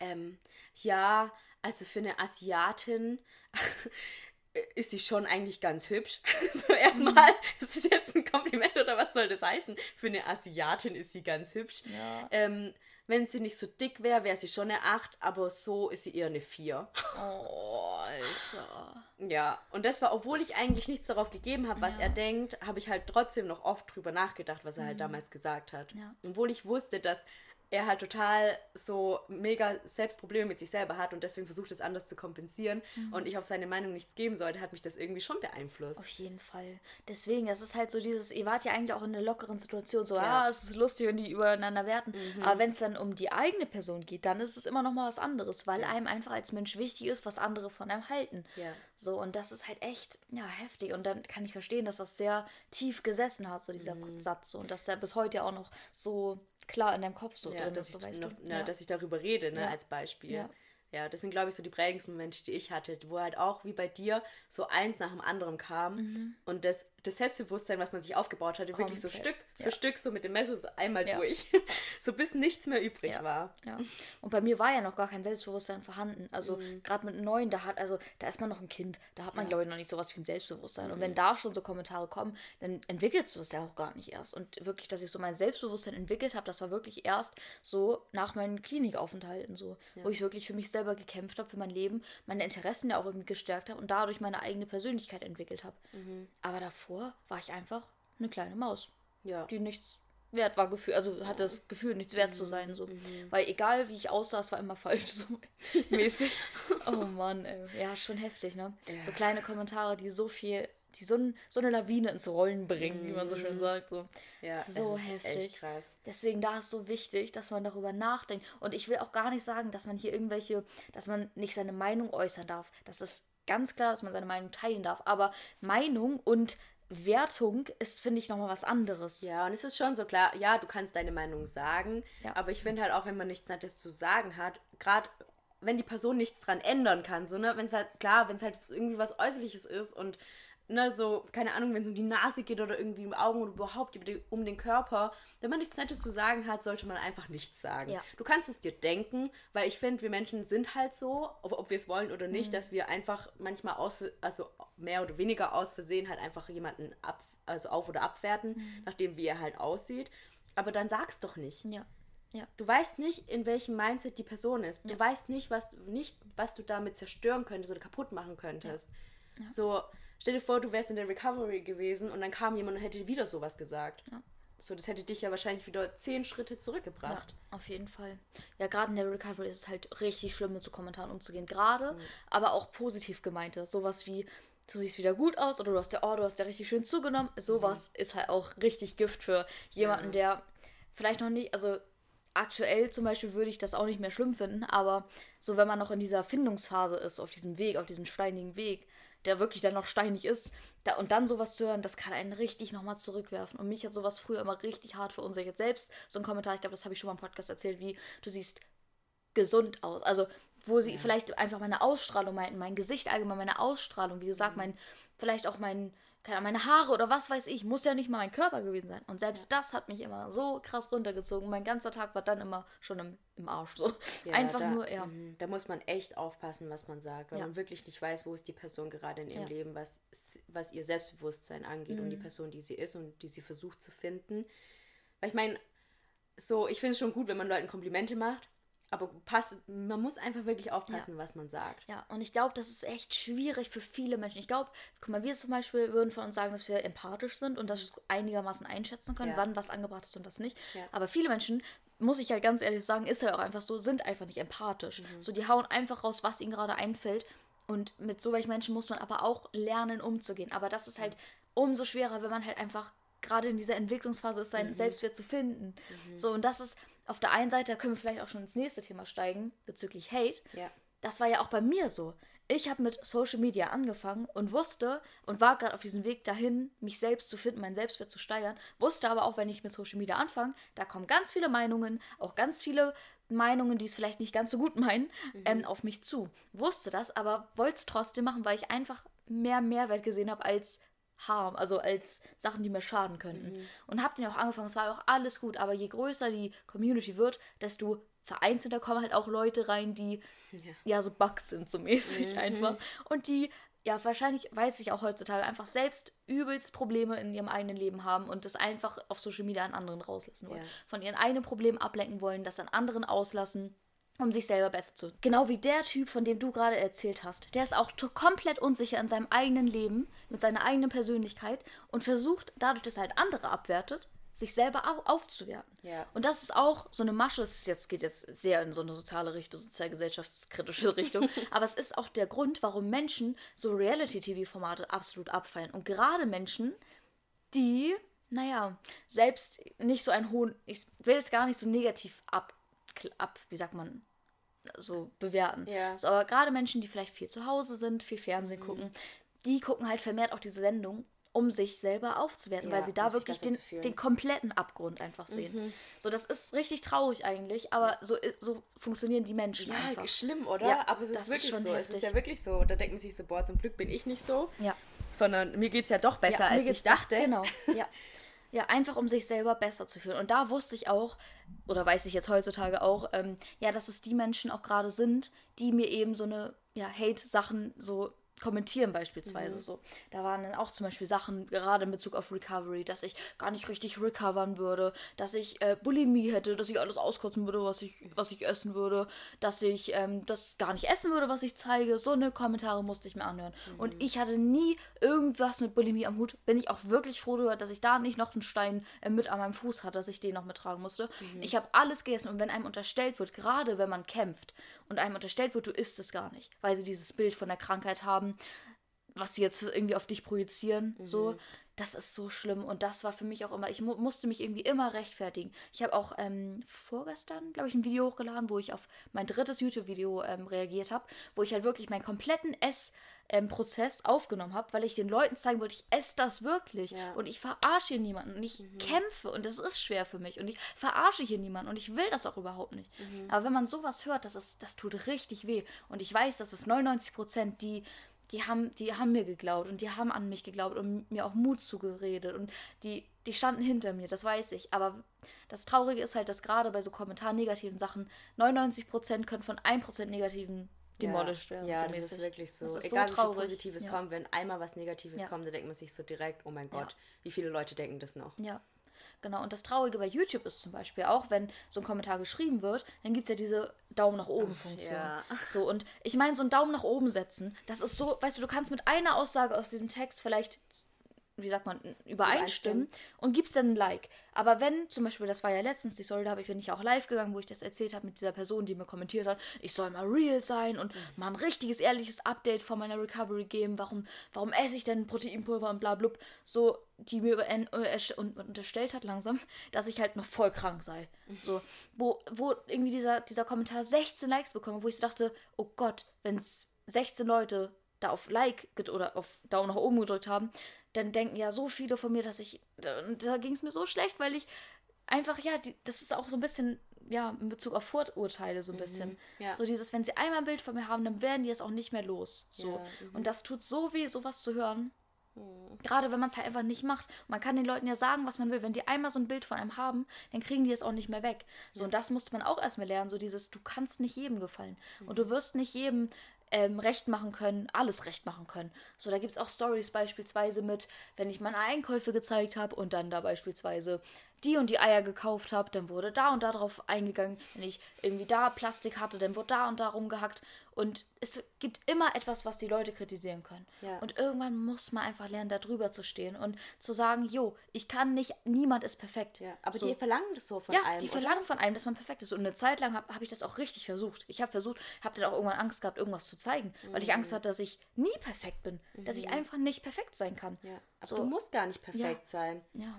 ähm, ja, also für eine Asiatin ist sie schon eigentlich ganz hübsch. so erstmal, ist das jetzt ein Kompliment oder was soll das heißen? Für eine Asiatin ist sie ganz hübsch. Ja. Ähm, wenn sie nicht so dick wäre, wäre sie schon eine 8, aber so ist sie eher eine 4. Oh, Alter. Ja, und das war, obwohl ich eigentlich nichts darauf gegeben habe, was Ja. er denkt, habe ich halt trotzdem noch oft drüber nachgedacht, was er halt damals gesagt hat. Ja. Obwohl ich wusste, dass er halt total so mega Selbstprobleme mit sich selber hat und deswegen versucht es anders zu kompensieren und ich auf seine Meinung nichts geben sollte, hat mich das irgendwie schon beeinflusst. Auf jeden Fall. Deswegen, es ist halt so dieses, ihr wart ja eigentlich auch in einer lockeren Situation, so, Ja. Mhm. ah, es ist lustig, wenn die übereinander werten. Aber wenn es dann um die eigene Person geht, dann ist es immer noch mal was anderes, weil einem einfach als Mensch wichtig ist, was andere von einem halten. Ja. So, und das ist halt echt, ja, heftig. Und dann kann ich verstehen, dass das sehr tief gesessen hat, so dieser Mhm. Satz. So, und dass der bis heute auch noch so klar in deinem Kopf so Ja, drin dass, ist, so ich weißt noch, du. na, ja. dass ich darüber rede, ne, als Beispiel. Ja. Ja. das sind, glaube ich, so die prägendsten Momente, die ich hatte, wo halt auch wie bei dir so eins nach dem anderen kam und das, das Selbstbewusstsein, was man sich aufgebaut hatte, wirklich so Mhm. Komplett, Stück für ja. Stück so mit dem Messer so einmal Ja. durch. so bis nichts mehr übrig Ja. war. Und bei mir war ja noch gar kein Selbstbewusstsein vorhanden. Also Mhm. gerade mit neun, da hat, also da ist man noch ein Kind, da hat man, glaube ich, noch nicht sowas wie ein Selbstbewusstsein. Und Mhm. wenn da schon so Kommentare kommen, dann entwickelst du es ja auch gar nicht erst. Und wirklich, dass ich so mein Selbstbewusstsein entwickelt habe, das war wirklich erst so nach meinen Klinikaufenthalten so, wo ich wirklich für mich selber gekämpft habe, für mein Leben, meine Interessen ja auch irgendwie gestärkt habe und dadurch meine eigene Persönlichkeit entwickelt habe. Mhm. Aber davor war ich einfach eine kleine Maus Ja. die nichts wert war, Gefühl, also hatte das Gefühl, nichts wert zu sein, so. Weil egal wie ich aussah, es war immer falsch, so mäßig. oh Mann, ey. ja, schon heftig, ne? Ja. So kleine Kommentare, die so viel, die so, ein, so eine Lawine ins Rollen bringen, wie man so schön sagt, so. ja, so heftig. Deswegen da ist so wichtig, dass man darüber nachdenkt. Und ich will auch gar nicht sagen, dass man hier irgendwelche, dass man nicht seine Meinung äußern darf. Das ist ganz klar, dass man seine Meinung teilen darf. Aber Meinung und Wertung ist, finde ich, nochmal was anderes. Ja, und es ist schon so klar, ja, du kannst deine Meinung sagen, Ja. aber ich finde halt auch, wenn man nichts Nettes zu sagen hat, gerade wenn die Person nichts dran ändern kann, so, ne, wenn es halt, klar, wenn es halt irgendwie was Äußerliches ist und, ne, so, keine Ahnung, wenn es um die Nase geht oder irgendwie um Augen oder überhaupt um den Körper, wenn man nichts Nettes zu sagen hat, sollte man einfach nichts sagen. Ja. Du kannst es dir denken, weil ich finde, wir Menschen sind halt so, ob, ob wir es wollen oder nicht, dass wir einfach manchmal aus, also mehr oder weniger aus Versehen halt einfach jemanden ab, also auf- oder abwerten, nachdem wie er halt aussieht. Aber dann sag's doch nicht. Ja. Ja. Du weißt nicht, in welchem Mindset die Person ist. Du weißt nicht, was, nicht, was du damit zerstören könntest oder kaputt machen könntest. So, stell dir vor, du wärst in der Recovery gewesen und dann kam jemand und hätte wieder sowas gesagt. Ja. So, das hätte dich ja wahrscheinlich wieder zehn Schritte Ja, zurückgebracht. auf jeden Fall. Ja, gerade in der Recovery ist es halt richtig schlimm, mit so Kommentaren umzugehen. Gerade, aber auch positiv gemeinte. Sowas wie, du siehst wieder gut aus oder du hast ja, oh, du hast ja richtig schön zugenommen. Sowas ist halt auch richtig Gift für jemanden, der vielleicht noch nicht, also aktuell zum Beispiel würde ich das auch nicht mehr schlimm finden, aber so wenn man noch in dieser Findungsphase ist, auf diesem Weg, auf diesem steinigen Weg, der wirklich dann noch steinig ist, da, und dann sowas zu hören, das kann einen richtig nochmal zurückwerfen. Und mich hat sowas früher immer richtig hart verunsichert. Selbst so ein Kommentar, ich glaube, das habe ich schon mal im Podcast erzählt, wie du siehst gesund aus. Also wo sie ja. vielleicht einfach meine Ausstrahlung meinten, mein Gesicht allgemein, meine Ausstrahlung, wie gesagt, mhm. mein, vielleicht auch mein, keine Ahnung, meine Haare oder was weiß ich, muss ja nicht mal mein Körper gewesen sein. Und selbst ja. das hat mich immer so krass runtergezogen. Mein ganzer Tag war dann immer schon im, im Arsch. So. Ja, Einfach da, nur, ja. Mh, da muss man echt aufpassen, was man sagt, weil ja. man wirklich nicht weiß, wo ist die Person gerade in ihrem Leben, was, was ihr Selbstbewusstsein angeht mhm. und die mhm. Person, die sie ist und die sie versucht zu finden. Weil ich meine, so, ich finde es schon gut, wenn man Leuten Komplimente macht, aber pass, man muss einfach wirklich aufpassen, ja. was man sagt. Ja, und ich glaube, das ist echt schwierig für viele Menschen. Ich glaube, guck mal, wir zum Beispiel würden von uns sagen, dass wir empathisch sind und das einigermaßen einschätzen können, ja. wann was angebracht ist und was nicht. Ja. Aber viele Menschen, muss ich halt ganz ehrlich sagen, ist halt auch einfach so, sind einfach nicht empathisch. Mhm. So, die hauen einfach raus, was ihnen gerade einfällt. Und mit so welchen Menschen muss man aber auch lernen, umzugehen. Aber das ist halt umso schwerer, wenn man halt einfach gerade in dieser Entwicklungsphase ist, seinen mhm. Selbstwert zu finden. Mhm. So, und das ist auf der einen Seite, da können wir vielleicht auch schon ins nächste Thema steigen, bezüglich Hate. Ja. Das war ja auch bei mir so. Ich habe mit Social Media angefangen und wusste und war gerade auf diesem Weg dahin, mich selbst zu finden, meinen Selbstwert zu steigern. Wusste aber auch, wenn ich mit Social Media anfange, da kommen ganz viele Meinungen, auch ganz viele Meinungen, die es vielleicht nicht ganz so gut meinen, mhm. ähm, auf mich zu. Wusste das, aber wollte es trotzdem machen, weil ich einfach mehr Mehrwert gesehen habe als Harm, also als Sachen, die mir schaden könnten. Mhm. Und habe den auch angefangen, es war auch alles gut, aber je größer die Community wird, desto vereinzelter kommen halt auch Leute rein, die ja, ja so Bugs sind, so mäßig mhm. einfach. Und die, ja, wahrscheinlich weiß ich auch heutzutage, einfach selbst übelst Probleme in ihrem eigenen Leben haben und das einfach auf Social Media an anderen rauslassen wollen. Ja. Von ihren eigenen Problemen ablenken wollen, das an anderen auslassen um sich selber besser zu. Genau wie der Typ, von dem du gerade erzählt hast. Der ist auch komplett unsicher in seinem eigenen Leben, mit seiner eigenen Persönlichkeit und versucht, dadurch, dass er halt andere abwertet, sich selber au aufzuwerten. Ja. Und das ist auch so eine Masche, es jetzt, geht jetzt sehr in so eine soziale Richtung, sozialgesellschaftskritische Richtung, aber es ist auch der Grund, warum Menschen so Reality-TV-Formate absolut abfallen. Und gerade Menschen, die, naja, selbst nicht so einen hohen, ich will es gar nicht so negativ ab, ab wie sagt man, so bewerten. Ja. So, aber gerade Menschen, die vielleicht viel zu Hause sind, viel Fernsehen mhm. gucken, die gucken halt vermehrt auch diese Sendung, um sich selber aufzuwerten, ja, weil sie da wirklich den, den kompletten Abgrund einfach sehen. Mhm. So, das ist richtig traurig eigentlich, aber so, so funktionieren die Menschen ja, einfach. schlimm, oder? Ja, aber es ist wirklich ist so. Heftig. Es ist ja wirklich so. Da denkt man sich so, boah, zum Glück bin ich nicht so. Ja. Sondern mir geht es ja doch besser, als ich dachte. Genau, ja. Ja, einfach um sich selber besser zu fühlen. Und da wusste ich auch, oder weiß ich jetzt heutzutage auch, ähm, ja, dass es die Menschen auch gerade sind, die mir eben so eine ja, Hate-Sachen so kommentieren beispielsweise mhm. so. Da waren dann auch zum Beispiel Sachen, gerade in Bezug auf Recovery, dass ich gar nicht richtig recovern würde, dass ich äh, Bulimie hätte, dass ich alles auskotzen würde, was ich, was ich essen würde, dass ich ähm, das gar nicht essen würde, was ich zeige. So eine Kommentare musste ich mir anhören. Mhm. Und ich hatte nie irgendwas mit Bulimie am Hut. Bin ich auch wirklich froh darüber, dass ich da nicht noch einen Stein äh, mit an meinem Fuß hatte, dass ich den noch mittragen musste. Mhm. Ich habe alles gegessen und wenn einem unterstellt wird, gerade wenn man kämpft und einem unterstellt wird, du isst es gar nicht, weil sie dieses Bild von der Krankheit haben, was sie jetzt irgendwie auf dich projizieren, mhm. so. Das ist so schlimm und das war für mich auch immer, ich mu musste mich irgendwie immer rechtfertigen. Ich habe auch ähm, vorgestern, glaube ich, ein Video hochgeladen, wo ich auf mein drittes YouTube-Video ähm, reagiert habe, wo ich halt wirklich meinen kompletten Ess- ähm, Prozess aufgenommen habe, weil ich den Leuten zeigen wollte, ich esse das wirklich ja. und ich verarsche hier niemanden und ich mhm. kämpfe und das ist schwer für mich und ich verarsche hier niemanden und ich will das auch überhaupt nicht. Mhm. Aber wenn man sowas hört, das, ist, das tut richtig weh und ich weiß, dass es 99 Prozent, die die haben, die haben mir geglaubt und die haben an mich geglaubt und mir auch Mut zugeredet und die, die standen hinter mir, das weiß ich. Aber das Traurige ist halt, dass gerade bei so kommentarnegativen Sachen 99% können von 1% negativen demolished ja, werden. Ja, so das mäßig. ist wirklich so. Ist Egal so wie viel Positives ja. kommt, wenn einmal was Negatives ja. kommt, dann denkt man sich so direkt, oh mein Gott, wie viele Leute denken das noch? Ja. Genau, und das Traurige bei YouTube ist zum Beispiel auch, wenn so ein Kommentar geschrieben wird, dann gibt es ja diese Daumen nach oben Funktion. Ja. So, und ich meine, so ein Daumen nach oben setzen, das ist so, weißt du, du kannst mit einer Aussage aus diesem Text vielleicht wie sagt man, übereinstimmen und gibst dann ein Like. Aber wenn, zum Beispiel, das war ja letztens die Story, da bin ich auch live gegangen, wo ich das erzählt habe mit dieser Person, die mir kommentiert hat, ich soll mal real sein und mhm. mal ein richtiges, ehrliches Update von meiner Recovery geben, warum, warum esse ich denn Proteinpulver und bla blub, so, die mir äh, und, unterstellt hat langsam, dass ich halt noch voll krank sei. Mhm. So, wo, wo irgendwie dieser, dieser Kommentar 16 Likes bekomme, wo ich so dachte, oh Gott, wenn es 16 Leute da auf Like oder auf Daumen nach oben gedrückt haben, dann denken ja so viele von mir, dass ich, da, da ging es mir so schlecht, weil ich einfach, ja, die, das ist auch so ein bisschen ja, in Bezug auf Vorurteile so ein bisschen. Mhm. Ja. So dieses, wenn sie einmal ein Bild von mir haben, dann werden die es auch nicht mehr los. So. Ja, mhm. Und das tut so weh, sowas zu hören. Gerade wenn man es halt einfach nicht macht. Man kann den Leuten ja sagen, was man will. Wenn die einmal so ein Bild von einem haben, dann kriegen die es auch nicht mehr weg. So, und das musste man auch erstmal lernen. So dieses, du kannst nicht jedem gefallen. Und du wirst nicht jedem ähm, recht machen können, alles recht machen können. So, da gibt es auch Stories beispielsweise mit, wenn ich meine Einkäufe gezeigt habe und dann da beispielsweise die und die Eier gekauft habe, dann wurde da und da drauf eingegangen. Wenn ich irgendwie da Plastik hatte, dann wurde da und da rumgehackt. Und es gibt immer etwas, was die Leute kritisieren können. Ja. Und irgendwann muss man einfach lernen, da drüber zu stehen und zu sagen, jo, ich kann nicht, niemand ist perfekt. Ja, aber so. die verlangen das so von Ja, einem. die oder? verlangen von einem, dass man perfekt ist. Und eine Zeit lang habe hab ich das auch richtig versucht. Ich habe versucht, habe dann auch irgendwann Angst gehabt, irgendwas zu zeigen, weil ich Angst hatte, dass ich nie perfekt bin, dass ich einfach nicht perfekt sein kann. Ja, aber So. du musst gar nicht perfekt sein. Ja.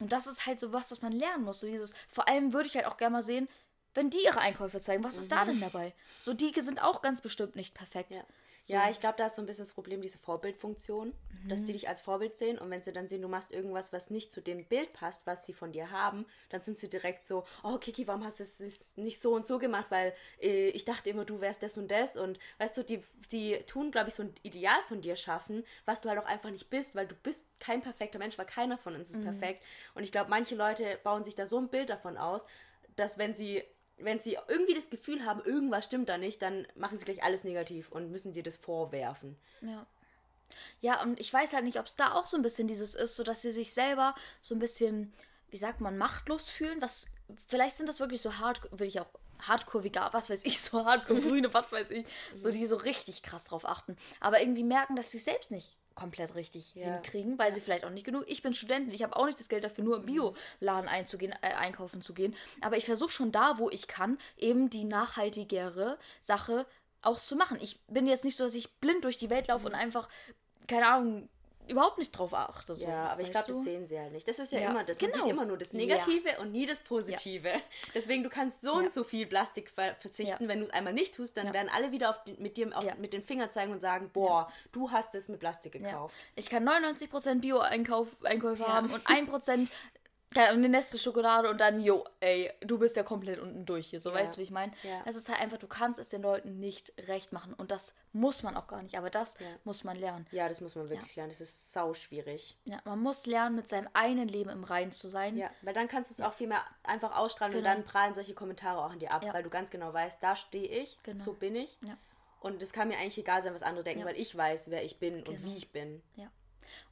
Und das ist halt so was, was man lernen muss. So dieses, vor allem würde ich halt auch gerne mal sehen, wenn die ihre Einkäufe zeigen, was ist da denn dabei? So, die sind auch ganz bestimmt nicht perfekt. Mhm. Ja. So. Ja, ich glaube, da ist so ein bisschen das Problem, diese Vorbildfunktion, dass Mhm. die dich als Vorbild sehen und wenn sie dann sehen, du machst irgendwas, was nicht zu dem Bild passt, was sie von dir haben, dann sind sie direkt so, oh Kiki, warum hast du es nicht so und so gemacht, weil äh, ich dachte immer, du wärst das und das und weißt du, die, die tun, glaube ich, so ein Ideal von dir schaffen, was du halt auch einfach nicht bist, weil du bist kein perfekter Mensch, weil keiner von uns ist Mhm. perfekt und ich glaube, manche Leute bauen sich da so ein Bild davon aus, dass wenn sie wenn sie irgendwie das Gefühl haben, irgendwas stimmt da nicht, dann machen sie gleich alles negativ und müssen dir das vorwerfen. Ja. Ja, und ich weiß halt nicht, ob es da auch so ein bisschen dieses ist, so dass sie sich selber so ein bisschen, wie sagt man, machtlos fühlen. Was, vielleicht sind das wirklich so hart, will ich auch Hardcore-Vegan, was weiß ich, so Hardcore-Grüne, was weiß ich, so die so richtig krass drauf achten. Aber irgendwie merken, dass sie selbst nicht komplett richtig Ja. hinkriegen, weil sie vielleicht auch nicht genug. Ich bin Studentin, ich habe auch nicht das Geld dafür, nur im Bioladen einzugehen, äh, einkaufen zu gehen. Aber ich versuche schon da, wo ich kann, eben die nachhaltigere Sache auch zu machen. Ich bin jetzt nicht so, dass ich blind durch die Welt laufe und einfach, keine Ahnung, überhaupt nicht drauf achte. So, ja, aber ich glaube, das sehen sie halt nicht. Das ist ja, Ja, immer das. Man genau. sieht immer nur das Ja. Negative und nie das Positive. Deswegen, du kannst so Ja. und so viel Plastik ver verzichten. Ja. Wenn du es einmal nicht tust, dann Ja. werden alle wieder auf mit dir auf, Ja. mit den Fingern zeigen und sagen, boah, du hast es mit Plastik Ja. gekauft. Ich kann 99% Bio-Einkäufe Ja. haben und 1% keine Ahnung, eine Nestle-Schokolade und dann, jo, ey, du bist ja komplett unten durch hier. So, Ja. weißt du, wie ich meine? Ja. Es ist halt einfach, du kannst es den Leuten nicht recht machen. Und das muss man auch gar nicht. Aber das Ja. muss man lernen. Ja, das muss man wirklich lernen. Das ist sau schwierig. Ja, man muss lernen, mit seinem eigenen Leben im Reinen zu sein. Ja, weil dann kannst du es auch viel mehr einfach ausstrahlen und Genau. dann prallen solche Kommentare auch an dir ab, Ja. weil du ganz genau weißt, da stehe ich, Genau. so bin ich. Ja. Und es kann mir eigentlich egal sein, was andere denken, Ja. weil ich weiß, wer ich bin und Genau. wie ich bin. Ja.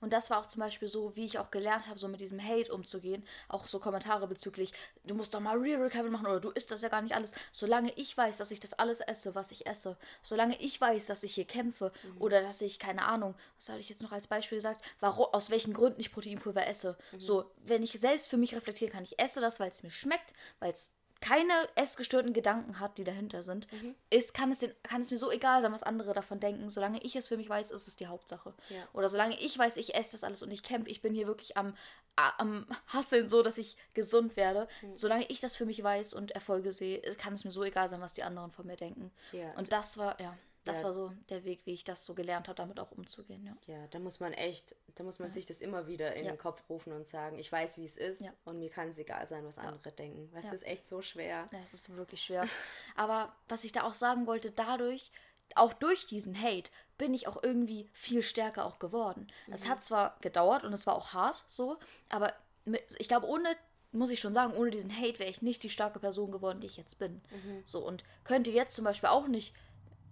Und das war auch zum Beispiel so, wie ich auch gelernt habe, so mit diesem Hate umzugehen. Auch so Kommentare bezüglich, du musst doch mal Real Recovery machen oder du isst das ja gar nicht alles. Solange ich weiß, dass ich das alles esse, was ich esse, solange ich weiß, dass ich hier kämpfe oder dass ich, keine Ahnung, was habe ich jetzt noch als Beispiel gesagt, warum, aus welchen Gründen ich Proteinpulver esse. So, wenn ich selbst für mich reflektieren kann, ich esse das, weil es mir schmeckt, weil es keine essgestörten Gedanken hat, die dahinter sind, ist, kann es, den, kann es mir so egal sein, was andere davon denken. Solange ich es für mich weiß, ist es die Hauptsache. Ja. Oder solange ich weiß, ich esse das alles und ich kämpfe, ich bin hier wirklich am, am Hasseln, so dass ich gesund werde. Mhm. Solange ich das für mich weiß und Erfolge sehe, kann es mir so egal sein, was die anderen von mir denken. Ja. Und das war, ja, das Ja. war so der Weg, wie ich das so gelernt habe, damit auch umzugehen. Ja. Ja, da muss man echt, da muss man sich das immer wieder in Ja. den Kopf rufen und sagen, ich weiß, wie es ist Ja. und mir kann es egal sein, was andere denken. Weil es Ja. ist echt so schwer. Ja, es ist wirklich schwer. Aber was ich da auch sagen wollte, dadurch, auch durch diesen Hate, bin ich auch irgendwie viel stärker auch geworden. Es Mhm. hat zwar gedauert und es war auch hart so, aber mit, ich glaube, ohne, muss ich schon sagen, ohne diesen Hate wäre ich nicht die starke Person geworden, die ich jetzt bin. Mhm. So und könnte jetzt zum Beispiel auch nicht.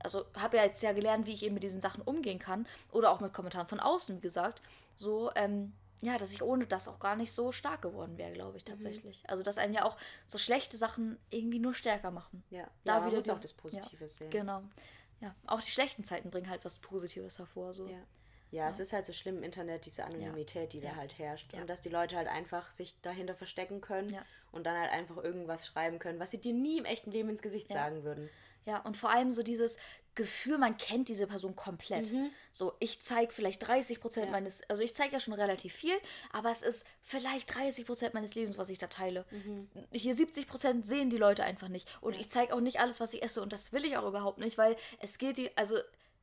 Also habe ja jetzt ja gelernt, wie ich eben mit diesen Sachen umgehen kann. Oder auch mit Kommentaren von außen, wie gesagt. So, ähm, ja, dass ich ohne das auch gar nicht so stark geworden wäre, glaube ich, Mhm. tatsächlich. Also, dass einem ja auch so schlechte Sachen irgendwie nur stärker machen. Ja, Da ja wieder muss auch dieses- das Positive ja, sehen. Genau. Ja, auch die schlechten Zeiten bringen halt was Positives hervor. So. Ja. Ja, es ist halt so schlimm im Internet, diese Anonymität, die da Ja. halt herrscht. Ja. Und dass die Leute halt einfach sich dahinter verstecken können Ja. und dann halt einfach irgendwas schreiben können, was sie dir nie im echten Leben ins Gesicht Ja. sagen würden. Ja, und vor allem so dieses Gefühl, man kennt diese Person komplett. So, ich zeige vielleicht 30 Prozent Mhm. Ja. meines, also ich zeige ja schon relativ viel, aber es ist vielleicht 30 Prozent meines Lebens, was ich da teile. Mhm. Hier 70 Prozent sehen die Leute einfach nicht. Und ich zeige auch nicht alles, was ich esse und das will ich auch überhaupt nicht, weil es geht die, also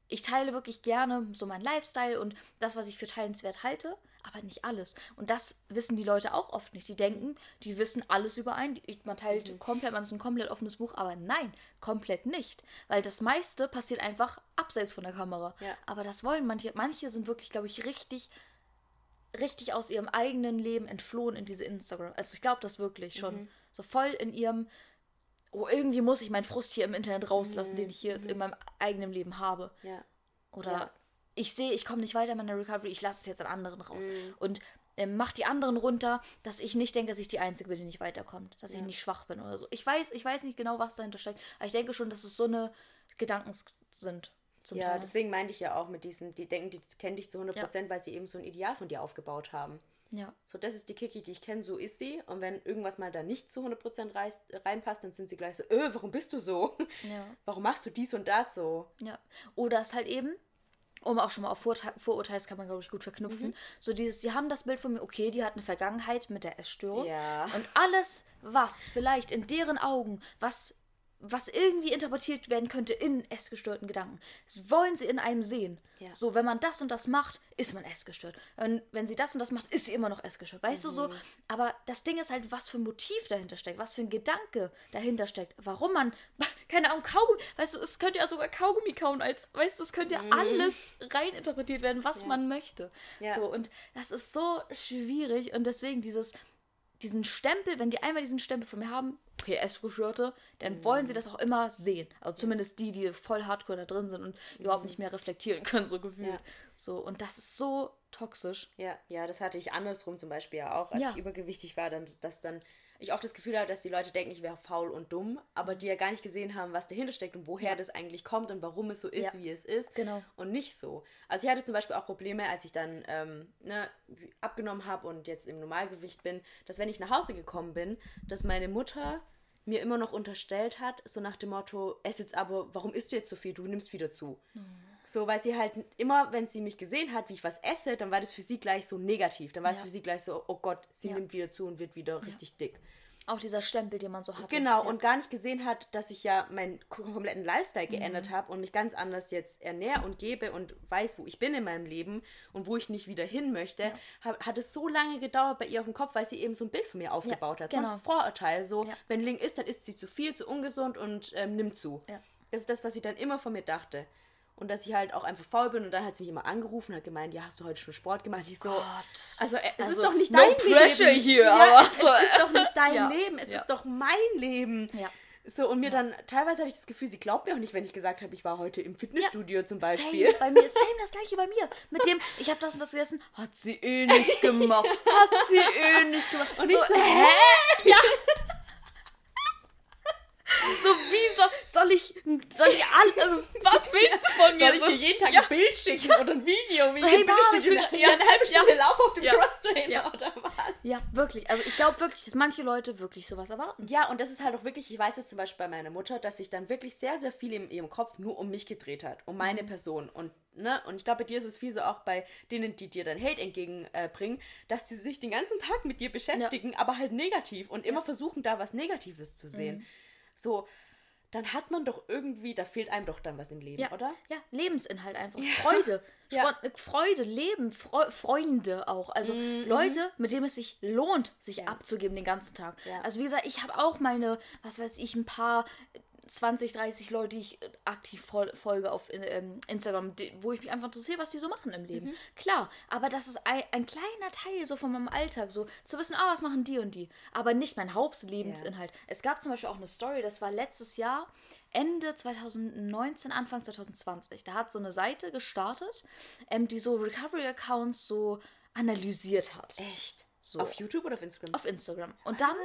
ich teile wirklich gerne so meinen Lifestyle und das, was ich für teilenswert halte, aber nicht alles. Und das wissen die Leute auch oft nicht. Die denken, die wissen alles über einen. Die- Man teilt Mhm. komplett, man ist ein komplett offenes Buch, aber nein, komplett nicht. Weil das meiste passiert einfach abseits von der Kamera. Ja. Aber das wollen manche. Manche sind wirklich, glaube ich, richtig, richtig aus ihrem eigenen Leben entflohen in diese Instagram. Also ich glaube das wirklich schon. Mhm. So voll in ihrem, oh, irgendwie muss ich meinen Frust hier im Internet rauslassen, Mhm. den ich hier in meinem eigenen Leben habe. Ja. Oder Ja. Ich sehe, ich komme nicht weiter in meiner Recovery, ich lasse es jetzt an anderen raus. Mhm. Und ähm, mach die anderen runter, dass ich nicht denke, dass ich die Einzige bin, die nicht weiterkommt. Dass ich Ja. nicht schwach bin oder so. Ich weiß, ich weiß nicht genau, was dahinter steckt, aber ich denke schon, dass es so eine Gedanken sind. Ja, Teil. deswegen meinte ich ja auch mit diesem, die denken, die kennen dich zu 100%, weil sie eben so ein Ideal von dir aufgebaut haben. ja. So, das ist die Kiki, die ich kenne, so ist sie. Und wenn irgendwas mal da nicht zu 100% reißt, reinpasst, dann sind sie gleich so, äh, warum bist du so? Ja. Warum machst du dies und das so? Ja. Oder es halt eben, um auch schon mal auf Vorurteil, Vorurteils kann man, glaube ich, gut verknüpfen. Mhm. So dieses, sie haben das Bild von mir, okay, die hat eine Vergangenheit mit der Essstörung. Ja. Und alles, was vielleicht in deren Augen, was, was irgendwie interpretiert werden könnte in essgestörten Gedanken, das wollen sie in einem sehen. Ja. So, wenn man das und das macht, ist man essgestört. Wenn, wenn sie das und das macht, ist sie immer noch essgestört. Weißt du so? Mhm. Aber das Ding ist halt, was für ein Motiv dahinter steckt, was für ein Gedanke dahinter steckt. Warum man, keine Ahnung, Kaugummi, weißt du, es könnte ja sogar Kaugummi kauen als, weißt du, es könnte ja alles reininterpretiert werden, was man möchte. Mhm. Ja. So, und das ist so schwierig und deswegen dieses, diesen Stempel, wenn die einmal diesen Stempel von mir haben, Essgestörte, dann wollen sie das auch immer sehen. Also zumindest die, die voll hardcore da drin sind und überhaupt nicht mehr reflektieren können, so gefühlt. Ja. So, und das ist so toxisch. Ja, ja, das hatte ich andersrum zum Beispiel ja auch, als Ja. ich übergewichtig war, dann, dass dann ich oft das Gefühl hatte, dass die Leute denken, ich wäre faul und dumm, aber die ja gar nicht gesehen haben, was dahinter steckt und woher das eigentlich kommt und warum es so ist, Ja. wie es ist. Genau. Und nicht so. Also ich hatte zum Beispiel auch Probleme, als ich dann ähm, ne, abgenommen habe und jetzt im Normalgewicht bin, dass wenn ich nach Hause gekommen bin, dass meine Mutter mir immer noch unterstellt hat, so nach dem Motto, ess jetzt aber, warum isst du jetzt so viel? Du nimmst wieder zu. So, weil sie halt immer, wenn sie mich gesehen hat, wie ich was esse, dann war das für sie gleich so negativ. Dann war es Ja. für sie gleich so, oh Gott, sie Ja. nimmt wieder zu und wird wieder richtig dick. Auch dieser Stempel, den man so hat. Genau, ja. und gar nicht gesehen hat, dass ich ja meinen kompletten Lifestyle Mhm. geändert habe und mich ganz anders jetzt ernähre und gebe und weiß, wo ich bin in meinem Leben und wo ich nicht wieder hin möchte, hat, hat es so lange gedauert bei ihr auf dem Kopf, weil sie eben so ein Bild von mir aufgebaut hat. So genau. ein Vorurteil, so, Ja. wenn Ling isst, dann isst sie zu viel, zu ungesund und ähm, nimmt zu. Ja. Das ist das, was sie dann immer von mir dachte. Und dass ich halt auch einfach faul bin und dann hat sie mich immer angerufen und hat gemeint, ja, hast du heute schon Sport gemacht? Ich so, Gott. also äh, es Also, ist doch nicht no dein pressure Leben. hier, ja, aber es so, ist doch nicht dein Ja, Leben, es ja. ist doch mein Leben. Ja. So, und mir dann, teilweise hatte ich das Gefühl, sie glaubt mir auch nicht, wenn ich gesagt habe, ich war heute im Fitnessstudio zum Beispiel. Same bei mir, same das gleiche bei mir. Mit dem, ich habe das und das gegessen, hat sie eh nicht gemacht. Hat sie eh nicht gemacht. Und ich so, hä? Ja. So, wie soll, soll ich, soll ich all, also, was willst du von mir? Soll ich dir jeden Tag ja. ein Bild schicken oder ein Video, wie So, ich hey, Fitnessstudio ich bin- ja, eine halbe Stunde Lauf auf dem Ja. Cross-Trainer Ja. oder was? Ja, wirklich. Also ich glaube wirklich, dass manche Leute wirklich sowas erwarten. Ja, und das ist halt auch wirklich, ich weiß es zum Beispiel bei meiner Mutter, dass sich dann wirklich sehr, sehr viel in ihrem Kopf nur um mich gedreht hat, um meine Person. Und, ne, und ich glaube, bei dir ist es viel so auch bei denen, die dir dann Hate entgegenbringen, dass die sich den ganzen Tag mit dir beschäftigen, aber halt negativ und immer versuchen, da was Negatives zu sehen. So, dann hat man doch irgendwie, da fehlt einem doch dann was im Leben, Ja, oder? ja, Lebensinhalt einfach. Freude. Ja. Äh, Freude, Leben, Freu Freunde auch. Also Leute, mit denen es sich lohnt, sich abzugeben den ganzen Tag. Ja. Also wie gesagt, ich habe auch meine, was weiß ich, ein paar 20, 30 Leute, die ich äh, aktiv fol folge auf ähm, Instagram, die, wo ich mich einfach interessiere, was die so machen im Leben. Klar, aber das ist ein, ein kleiner Teil so von meinem Alltag, so zu wissen, ah, was machen die und die. Aber nicht mein Hauptlebensinhalt. Es gab zum Beispiel auch eine Story, das war letztes Jahr, Ende 2019, Anfang 2020. Da hat so eine Seite gestartet, ähm, die so Recovery-Accounts so analysiert hat. Echt? So. Auf YouTube oder auf Instagram? Auf Instagram. Und dann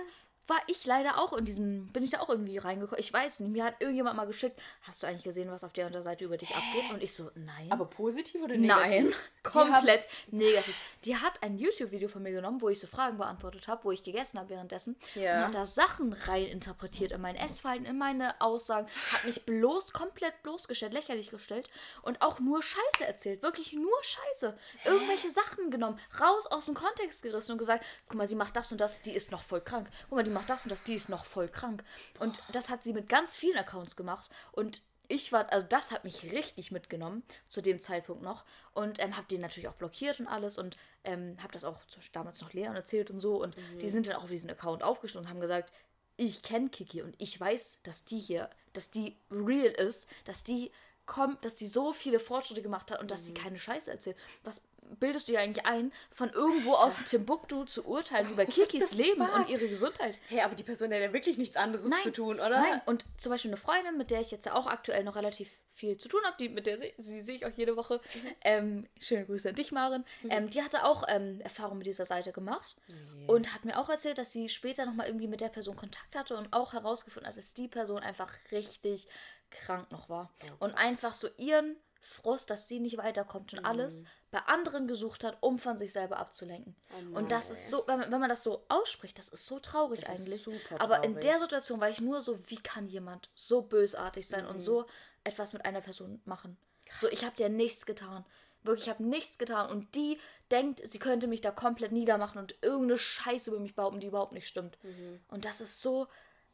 war ich leider auch in diesem, bin ich da auch irgendwie reingekommen. Ich weiß nicht, mir hat irgendjemand mal geschickt, hast du eigentlich gesehen, was auf der und der Seite über dich abgeht? Und ich so, nein. aber positiv oder negativ? Nein, komplett negativ. Die hat ein YouTube-Video von mir genommen, wo ich so Fragen beantwortet habe, wo ich gegessen habe währenddessen. Ja. Und hat da Sachen rein interpretiert in mein Essverhalten, in meine Aussagen. Hat mich bloß, komplett bloßgestellt, lächerlich gestellt. Und auch nur Scheiße erzählt. Wirklich nur Scheiße. Irgendwelche Sachen genommen, raus aus dem Kontext gerissen und gesagt, guck mal, sie macht das und das, die ist noch voll krank. Guck mal, die macht das und das, die ist noch voll krank. Und das hat sie mit ganz vielen Accounts gemacht. Und ich war, also das hat mich richtig mitgenommen zu dem Zeitpunkt noch und ähm, habe den natürlich auch blockiert und alles und ähm, habe das auch damals noch Leon erzählt und so und mhm. die sind dann auch auf diesen Account aufgestanden und haben gesagt, ich kenne Kiki und ich weiß, dass die hier, dass die real ist, dass die kommt, dass die so viele Fortschritte gemacht hat und dass sie mhm. keine Scheiße erzählt. Was bildest du ja eigentlich ein, von irgendwo Alter. aus Timbuktu zu urteilen über Kikis Leben fuck? und ihre Gesundheit. Hey, aber die Person hat ja wirklich nichts anderes nein, zu tun, oder? Nein, und zum Beispiel eine Freundin, mit der ich jetzt ja auch aktuell noch relativ viel zu tun habe, die, mit der sie, sie sehe ich auch jede Woche. Mhm. Ähm, schöne Grüße an dich, Maren. Mhm. Ähm, die hatte auch ähm, Erfahrung mit dieser Seite gemacht yeah. und hat mir auch erzählt, dass sie später nochmal irgendwie mit der Person Kontakt hatte und auch herausgefunden hat, dass die Person einfach richtig krank noch war. Oh, und einfach so ihren Frust, dass sie nicht weiterkommt und mhm. alles bei anderen gesucht hat, um von sich selber abzulenken. Oh und das ist so, wenn man, wenn man das so ausspricht, das ist so traurig das eigentlich. Traurig. Aber in der Situation war ich nur so, wie kann jemand so bösartig sein mhm. und so etwas mit einer Person machen? Krass. So, ich habe dir nichts getan. Wirklich, ich habe nichts getan. Und die denkt, sie könnte mich da komplett niedermachen und irgendeine Scheiße über mich behaupten, die überhaupt nicht stimmt. Mhm. Und das ist so,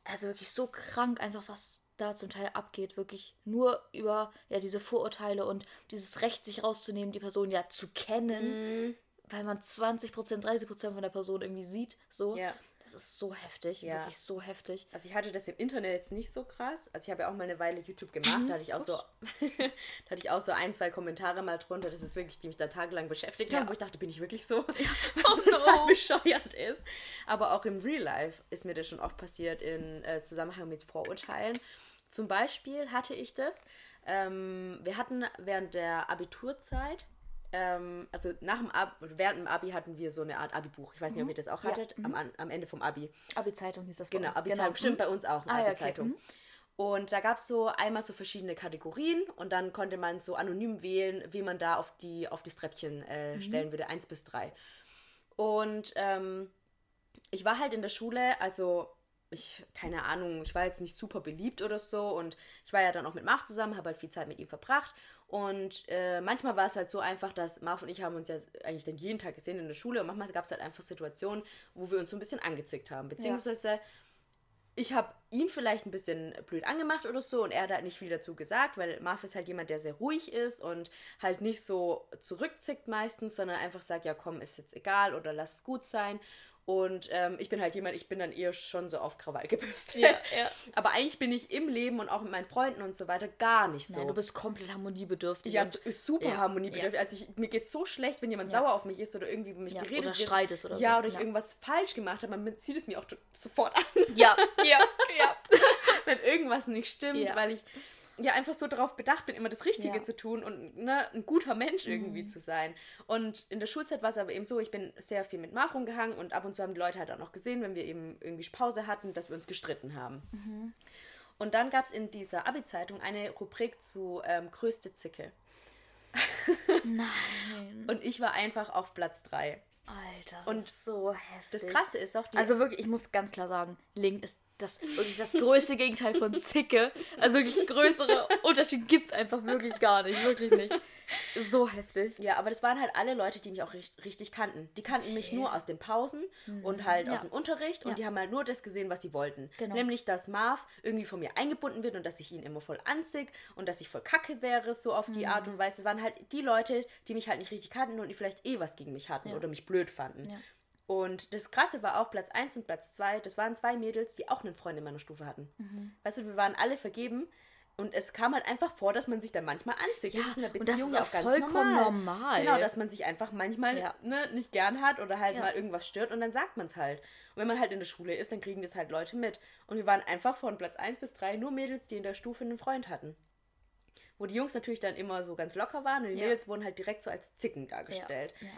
also wirklich so krank, einfach was da zum Teil abgeht, wirklich nur über ja diese Vorurteile und dieses Recht, sich rauszunehmen, die Person ja zu kennen, mhm. weil man 20%, 30% von der Person irgendwie sieht, so. Ja. Das ist so heftig, ja. wirklich so heftig. Also ich hatte das im Internet jetzt nicht so krass. Also ich habe ja auch mal eine Weile YouTube gemacht, mhm. da hatte ich auch so, da hatte ich auch so ein, zwei Kommentare mal drunter. Das ist wirklich, die mich da tagelang beschäftigt ja. haben, wo ich dachte, bin ich wirklich so, ja. was oh no. bescheuert ist. Aber auch im Real Life ist mir das schon oft passiert in äh, Zusammenhang mit Vorurteilen. Zum Beispiel hatte ich das. Ähm, wir hatten während der Abiturzeit, ähm, also nach dem Ab während dem Abi hatten wir so eine Art Abi-Buch. Ich weiß nicht, ob mhm. ihr das auch hattet, ja. mhm. am, am Ende vom Abi. Abi-Zeitung hieß das Genau, Abi-Zeitung. Genau. Stimmt, bei uns auch, eine ah, Abi-Zeitung. Okay. Mhm. Und da gab es so einmal so verschiedene Kategorien und dann konnte man so anonym wählen, wie man da auf die auf das Treppchen äh, mhm. stellen würde, eins bis drei. Und ähm, ich war halt in der Schule, also ich, keine Ahnung, ich war jetzt nicht super beliebt oder so und ich war ja dann auch mit Marv zusammen, habe halt viel Zeit mit ihm verbracht und äh, manchmal war es halt so einfach, dass Marv und ich haben uns ja eigentlich dann jeden Tag gesehen in der Schule und manchmal gab es halt einfach Situationen, wo wir uns so ein bisschen angezickt haben, beziehungsweise ja. ich habe ihn vielleicht ein bisschen blöd angemacht oder so und er hat halt nicht viel dazu gesagt, weil Marv ist halt jemand, der sehr ruhig ist und halt nicht so zurückzickt meistens, sondern einfach sagt, ja komm, ist jetzt egal oder lass es gut sein und ähm, ich bin halt jemand, ich bin dann eher schon so auf Krawall gebürstet. Ja, ja. Aber eigentlich bin ich im Leben und auch mit meinen Freunden und so weiter gar nicht so. Nein, du bist komplett harmoniebedürftig. Ja, super ja, harmoniebedürftig. Also ich, mir geht so schlecht, wenn jemand sauer auf mich ist oder irgendwie mich geredet oder Streit ist oder ja, so. Ja, oder ich irgendwas falsch gemacht habe. Man zieht es mir auch sofort an. Ja, ja, ja. wenn irgendwas nicht stimmt, weil ich ja einfach so darauf bedacht bin, immer das Richtige ja. zu tun und ne, ein guter Mensch irgendwie mhm. zu sein. Und in der Schulzeit war es aber eben so, ich bin sehr viel mit Marv rumgehangen und ab und zu haben die Leute halt auch noch gesehen, wenn wir eben irgendwie Pause hatten, dass wir uns gestritten haben. Mhm. Und dann gab es in dieser Abi-Zeitung eine Rubrik zu ähm, größte Zicke. Nein. und ich war einfach auf Platz 3. Alter, das und ist so heftig. Das Krasse ist auch, die also wirklich, ich muss ganz klar sagen, Link ist das wirklich das größte Gegenteil von Zicke. Also größere Unterschied gibt es einfach wirklich gar nicht. Wirklich nicht. So heftig. Ja, aber das waren halt alle Leute, die mich auch richtig, richtig kannten. Die kannten okay. mich nur aus den Pausen mhm. und halt ja. aus dem Unterricht und ja. die haben halt nur das gesehen, was sie wollten. Genau. Nämlich, dass Marv irgendwie von mir eingebunden wird und dass ich ihn immer voll anzig und dass ich voll kacke wäre, so auf die mhm. Art und Weise. Es waren halt die Leute, die mich halt nicht richtig kannten und die vielleicht eh was gegen mich hatten ja. oder mich blöd fanden. Und das Krasse war auch Platz 1 und Platz 2, das waren zwei Mädels, die auch einen Freund in meiner Stufe hatten. Mhm. Weißt du, wir waren alle vergeben und es kam halt einfach vor, dass man sich dann manchmal anzieht. Ja, das ist in der Beziehung und das ist auch, auch vollkommen normal. normal. Genau, dass man sich einfach manchmal ja. ne, nicht gern hat oder halt ja. mal irgendwas stört und dann sagt man es halt. Und wenn man halt in der Schule ist, dann kriegen das halt Leute mit. Und wir waren einfach von Platz 1 bis 3 nur Mädels, die in der Stufe einen Freund hatten. Wo die Jungs natürlich dann immer so ganz locker waren und die Mädels wurden halt direkt so als Zicken dargestellt. Ja.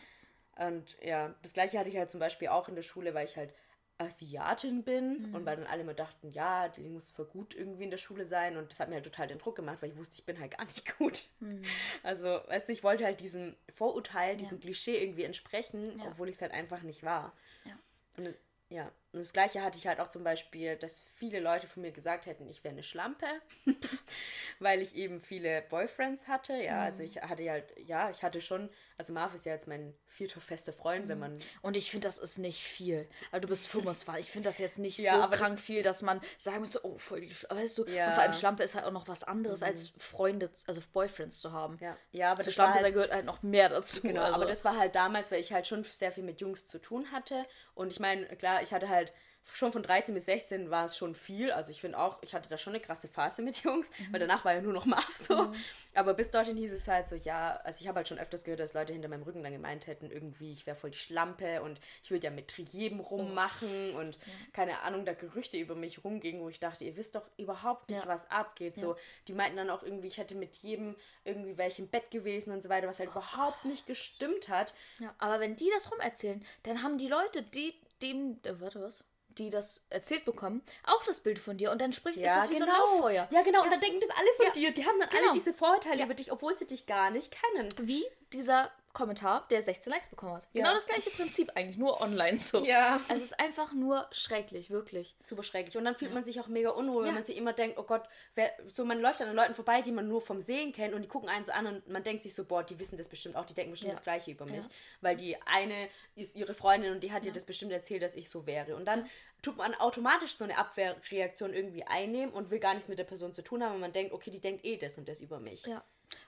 Und ja, das gleiche hatte ich halt zum Beispiel auch in der Schule, weil ich halt Asiatin bin mhm. und weil dann alle immer dachten, ja, die muss voll gut irgendwie in der Schule sein und das hat mir halt total den Druck gemacht, weil ich wusste, ich bin halt gar nicht gut. Mhm. Also, weißt du, ich wollte halt diesem Vorurteil, ja. diesem Klischee irgendwie entsprechen, ja. obwohl ich es halt einfach nicht war. Ja. Und ja, Und das gleiche hatte ich halt auch zum Beispiel, dass viele Leute von mir gesagt hätten, ich wäre eine Schlampe, weil ich eben viele Boyfriends hatte. Ja, also ich hatte ja, ja, ich hatte schon, also Marv ist ja jetzt mein vierter fester Freund, wenn man. Und ich finde, das ist nicht viel. Also du bist 25. Ich finde das jetzt nicht Ja, so krank viel, dass man sagen müsste, oh, voll die Sch Weißt du? Ja. Und vor allem Schlampe ist halt auch noch was anderes, als Freunde, also Boyfriends zu haben. Ja, ja aber Zu das Schlampe halt, gehört halt noch mehr dazu. Genau, also. aber das war halt damals, weil ich halt schon sehr viel mit Jungs zu tun hatte. Und ich meine, klar, ich hatte halt schon von 13 bis 16 war es schon viel. Also ich finde auch, ich hatte da schon eine krasse Phase mit Jungs, Mhm. weil danach war ja nur noch Marv so. Aber bis dorthin hieß es halt so, ja, also ich habe halt schon öfters gehört, dass Leute hinter meinem Rücken dann gemeint hätten, irgendwie, ich wäre voll die Schlampe und ich würde ja mit jedem rummachen und keine Ahnung, da Gerüchte über mich rumgingen, wo ich dachte, ihr wisst doch überhaupt nicht, Ja. was abgeht. So, die meinten dann auch irgendwie, ich hätte mit jedem irgendwie welche im Bett gewesen und so weiter, was halt überhaupt nicht gestimmt hat. Ja, aber wenn die das rumerzählen, dann haben die Leute, die dem, äh, warte was, die das erzählt bekommen, auch das Bild von dir und dann spricht ist das wie so ein Lauffeuer. Ja, genau. Und dann denken das alle von Ja. dir. Die haben dann Genau. alle diese Vorurteile Ja. über dich, obwohl sie dich gar nicht kennen. Wie dieser Kommentar, der 16 Likes bekommen hat. Ja. Genau das gleiche Prinzip eigentlich, nur online so. Ja. Also es ist einfach nur schrecklich, wirklich. Super schrecklich. Und dann fühlt man sich auch mega unwohl, wenn Ja. man sich immer denkt, oh Gott, wer, so man läuft an Leuten vorbei, die man nur vom Sehen kennt und die gucken einen so an und man denkt sich so, boah, die wissen das bestimmt auch, die denken bestimmt Ja. das Gleiche über mich. Ja. Weil die eine ist ihre Freundin und die hat ihr das bestimmt erzählt, dass ich so wäre. Und dann tut man automatisch so eine Abwehrreaktion irgendwie einnehmen und will gar nichts mit der Person zu tun haben, weil man denkt, okay, die denkt eh das und das über mich. Ja.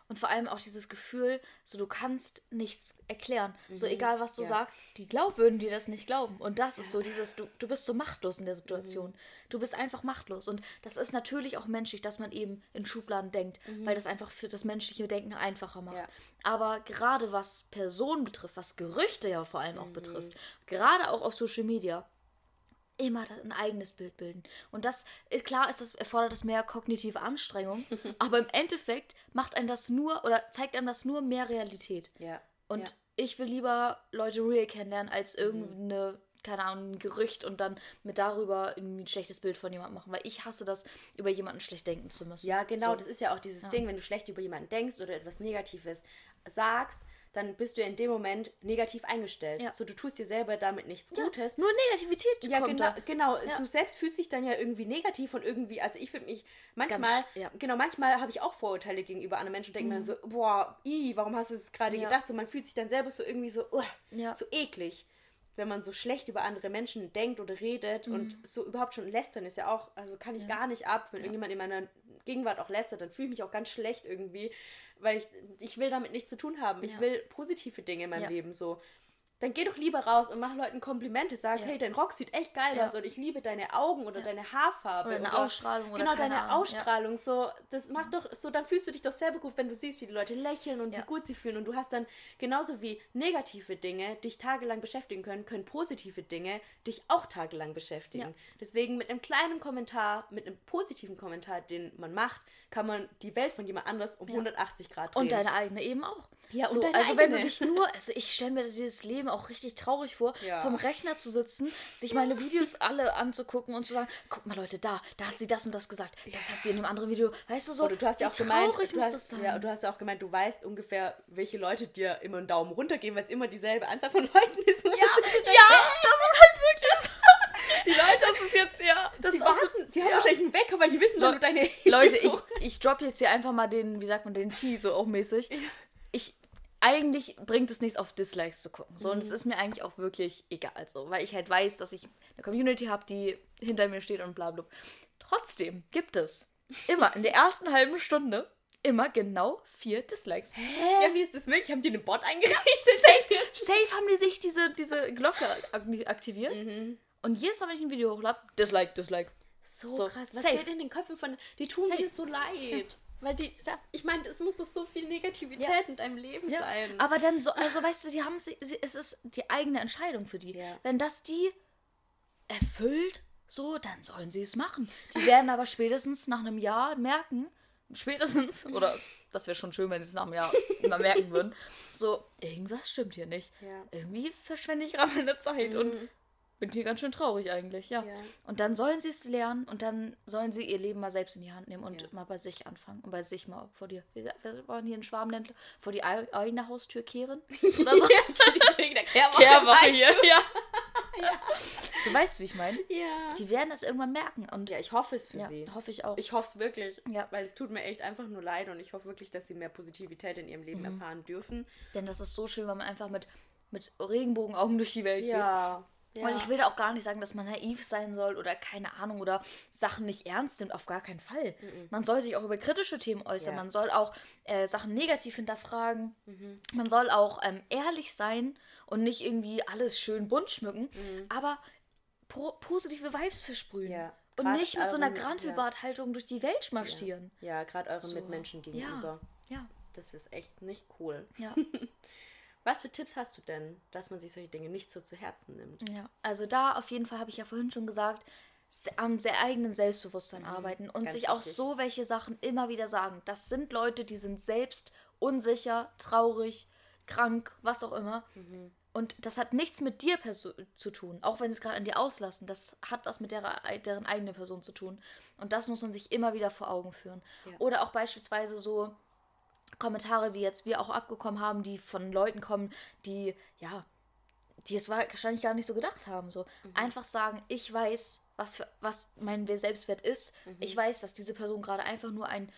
Und vor allem auch dieses Gefühl, so du kannst nichts erklären. So egal was du Ja. sagst, die glaub, würden dir das nicht glauben. Und das ist so dieses, du, du bist so machtlos in der Situation. Du bist einfach machtlos. Und das ist natürlich auch menschlich, dass man eben in Schubladen denkt, weil das einfach für das menschliche Denken einfacher macht. Ja. Aber gerade was Personen betrifft, was Gerüchte ja vor allem auch betrifft, gerade auch auf Social Media, immer ein eigenes Bild bilden. Und das, ist- klar ist das, erfordert das mehr kognitive Anstrengung, aber im Endeffekt macht einem das nur oder zeigt einem das nur mehr Realität. Ja. Und ja. Mhm. ich will lieber Leute real kennenlernen, als irgendeine, keine Ahnung, ein Gerücht und dann mit darüber ein schlechtes Bild von jemandem machen, weil ich hasse das, über jemanden schlecht denken zu müssen. Ja, genau, So. das ist ja auch dieses Ding, wenn du schlecht über jemanden denkst oder etwas Negatives sagst, dann bist du ja in dem Moment negativ eingestellt. Ja. So, du tust dir selber damit nichts Ja, Gutes. Nur Negativität Ja, kommt genau, da. genau. Ja. Du selbst fühlst dich dann ja irgendwie negativ und irgendwie, also ich finde mich manchmal, Ganz ja. genau, manchmal habe ich auch Vorurteile gegenüber anderen Menschen und denke mir so, boah, i, warum hast du es gerade Mhm. Ja. gedacht? So, man fühlt sich dann selber so irgendwie so, uh, Ja. so eklig. Wenn man so schlecht über andere Menschen denkt oder redet Mhm. und so überhaupt schon lästern ist ja auch, also kann ich gar nicht ab, wenn irgendjemand in meiner Gegenwart auch lästert, dann fühle ich mich auch ganz schlecht irgendwie, weil ich, ich will damit nichts zu tun haben. Ich Ja. will positive Dinge in meinem Ja. Leben so. Dann geh doch lieber raus und mach Leuten Komplimente. Sag, Ja. hey, dein Rock sieht echt geil Ja. aus und ich liebe deine Augen oder deine Haarfarbe. Oder eine Ausstrahlung oder Genau, deine Ahnung, ja. Ausstrahlung. So, das macht doch, so, dann fühlst du dich doch selber gut, wenn du siehst, wie die Leute lächeln und Ja. wie gut sie fühlen. Und du hast dann genauso wie negative Dinge dich tagelang beschäftigen können, können positive Dinge dich auch tagelang beschäftigen. Ja. Deswegen mit einem kleinen Kommentar, mit einem positiven Kommentar, den man macht, kann man die Welt von jemand anders um 180 Grad drehen. Und deine eigene eben auch. Ja, so, und deine Also wenn du eigene. dich nur, also ich stelle mir dieses Leben auch richtig traurig vor, Ja. vom Rechner zu sitzen, sich meine Videos alle anzugucken und zu sagen, guck mal Leute, da, da hat sie das und das gesagt, das hat sie in einem anderen Video, weißt du so, Oder du hast ja auch gemeint, traurig du muss hast, ja, und du hast ja auch gemeint, du weißt ungefähr, welche Leute dir immer einen Daumen runter geben, weil es immer dieselbe Anzahl von Leuten ist. ja, ja, das ist halt wirklich so. Die Leute, das ist jetzt, ja, das die ist auch so, warten, die haben ja. wahrscheinlich einen Wecker, weil die wissen, wenn Le- du deine Leute, ich, ich drop jetzt hier einfach mal den, wie sagt man, den Tee so auch mäßig. Ich, eigentlich bringt es nichts auf Dislikes zu gucken. So, und Mhm. es ist mir eigentlich auch wirklich egal so, weil ich halt weiß, dass ich eine Community habe, die hinter mir steht und bla bla. Trotzdem gibt es immer in der ersten halben Stunde immer genau vier Dislikes. Ja, wie ist das wirklich? Haben die einen Bot eingerichtet? Safe, safe haben die sich diese, diese Glocke ak- aktiviert. Mhm. Und jedes Mal, wenn ich ein Video hochlade, Dislike, Dislike. So, So, krass. Was safe. geht in den Köpfen von. Die tun Safe. mir so leid. Weil die. Ich meine, es muss doch so viel Negativität Ja. in deinem Leben Ja, sein. aber dann so, also weißt du, die haben sie, sie, es ist die eigene Entscheidung für die. Ja. Wenn das die erfüllt, so, dann sollen sie es machen. Die werden aber spätestens nach einem Jahr merken, spätestens, oder das wäre schon schön, wenn sie es nach einem Jahr immer merken würden, so, irgendwas stimmt hier nicht. Irgendwie verschwende ich gerade meine Zeit und bin hier ganz schön traurig eigentlich, ja. Ja. Und dann sollen sie es lernen und dann sollen sie ihr Leben mal selbst in die Hand nehmen und Ja. mal bei sich anfangen und bei sich mal vor dir, wir waren hier in Schwabenländler, vor die ei- eigene Haustür kehren. Oder so. Wegen der Kehrwoche. Kehrwoche hier, ja. ja. So weißt du, wie ich meine? Ja. Die werden das irgendwann merken. Und Ja, ich hoffe es für ja, sie. hoffe ich auch. Ich hoffe es wirklich. Ja. Weil es tut mir echt einfach nur leid und ich hoffe wirklich, dass sie mehr Positivität in ihrem Leben Mhm. erfahren dürfen. Denn das ist so schön, wenn man einfach mit, mit Regenbogenaugen durch die Welt geht. Ja. Und ich will da auch gar nicht sagen, dass man naiv sein soll oder keine Ahnung oder Sachen nicht ernst nimmt. Auf gar keinen Fall. Man soll sich auch über kritische Themen äußern. Ja. Man soll auch äh, Sachen negativ hinterfragen. Man soll auch ähm, ehrlich sein und nicht irgendwie alles schön bunt schmücken. Aber pro positive Vibes versprühen. Ja. Und nicht mit so einer euren- Grantelbarthaltung durch die Welt marschieren. Ja, gerade euren So. Mitmenschen gegenüber. Ja. Das ist echt nicht cool. Ja. Was für Tipps hast du denn, dass man sich solche Dinge nicht so zu Herzen nimmt? Ja, also da auf jeden Fall habe ich ja vorhin schon gesagt, am sehr eigenen Selbstbewusstsein arbeiten und Mhm. sich auch so welche Sachen immer wieder sagen. Das sind Leute, die sind selbst unsicher, traurig, krank, was auch immer. Mhm. Und das hat nichts mit dir zu tun, auch wenn sie es gerade an dir auslassen. Das hat was mit der, deren eigenen Person zu tun. Und das muss man sich immer wieder vor Augen führen. Ja. Oder auch beispielsweise so Kommentare, wie jetzt wir auch abgekommen haben, die von Leuten kommen, die, ja, die es wahrscheinlich gar nicht so gedacht haben. So einfach sagen, ich weiß, was für was mein Selbstwert ist. Ich weiß, dass diese Person gerade einfach nur einen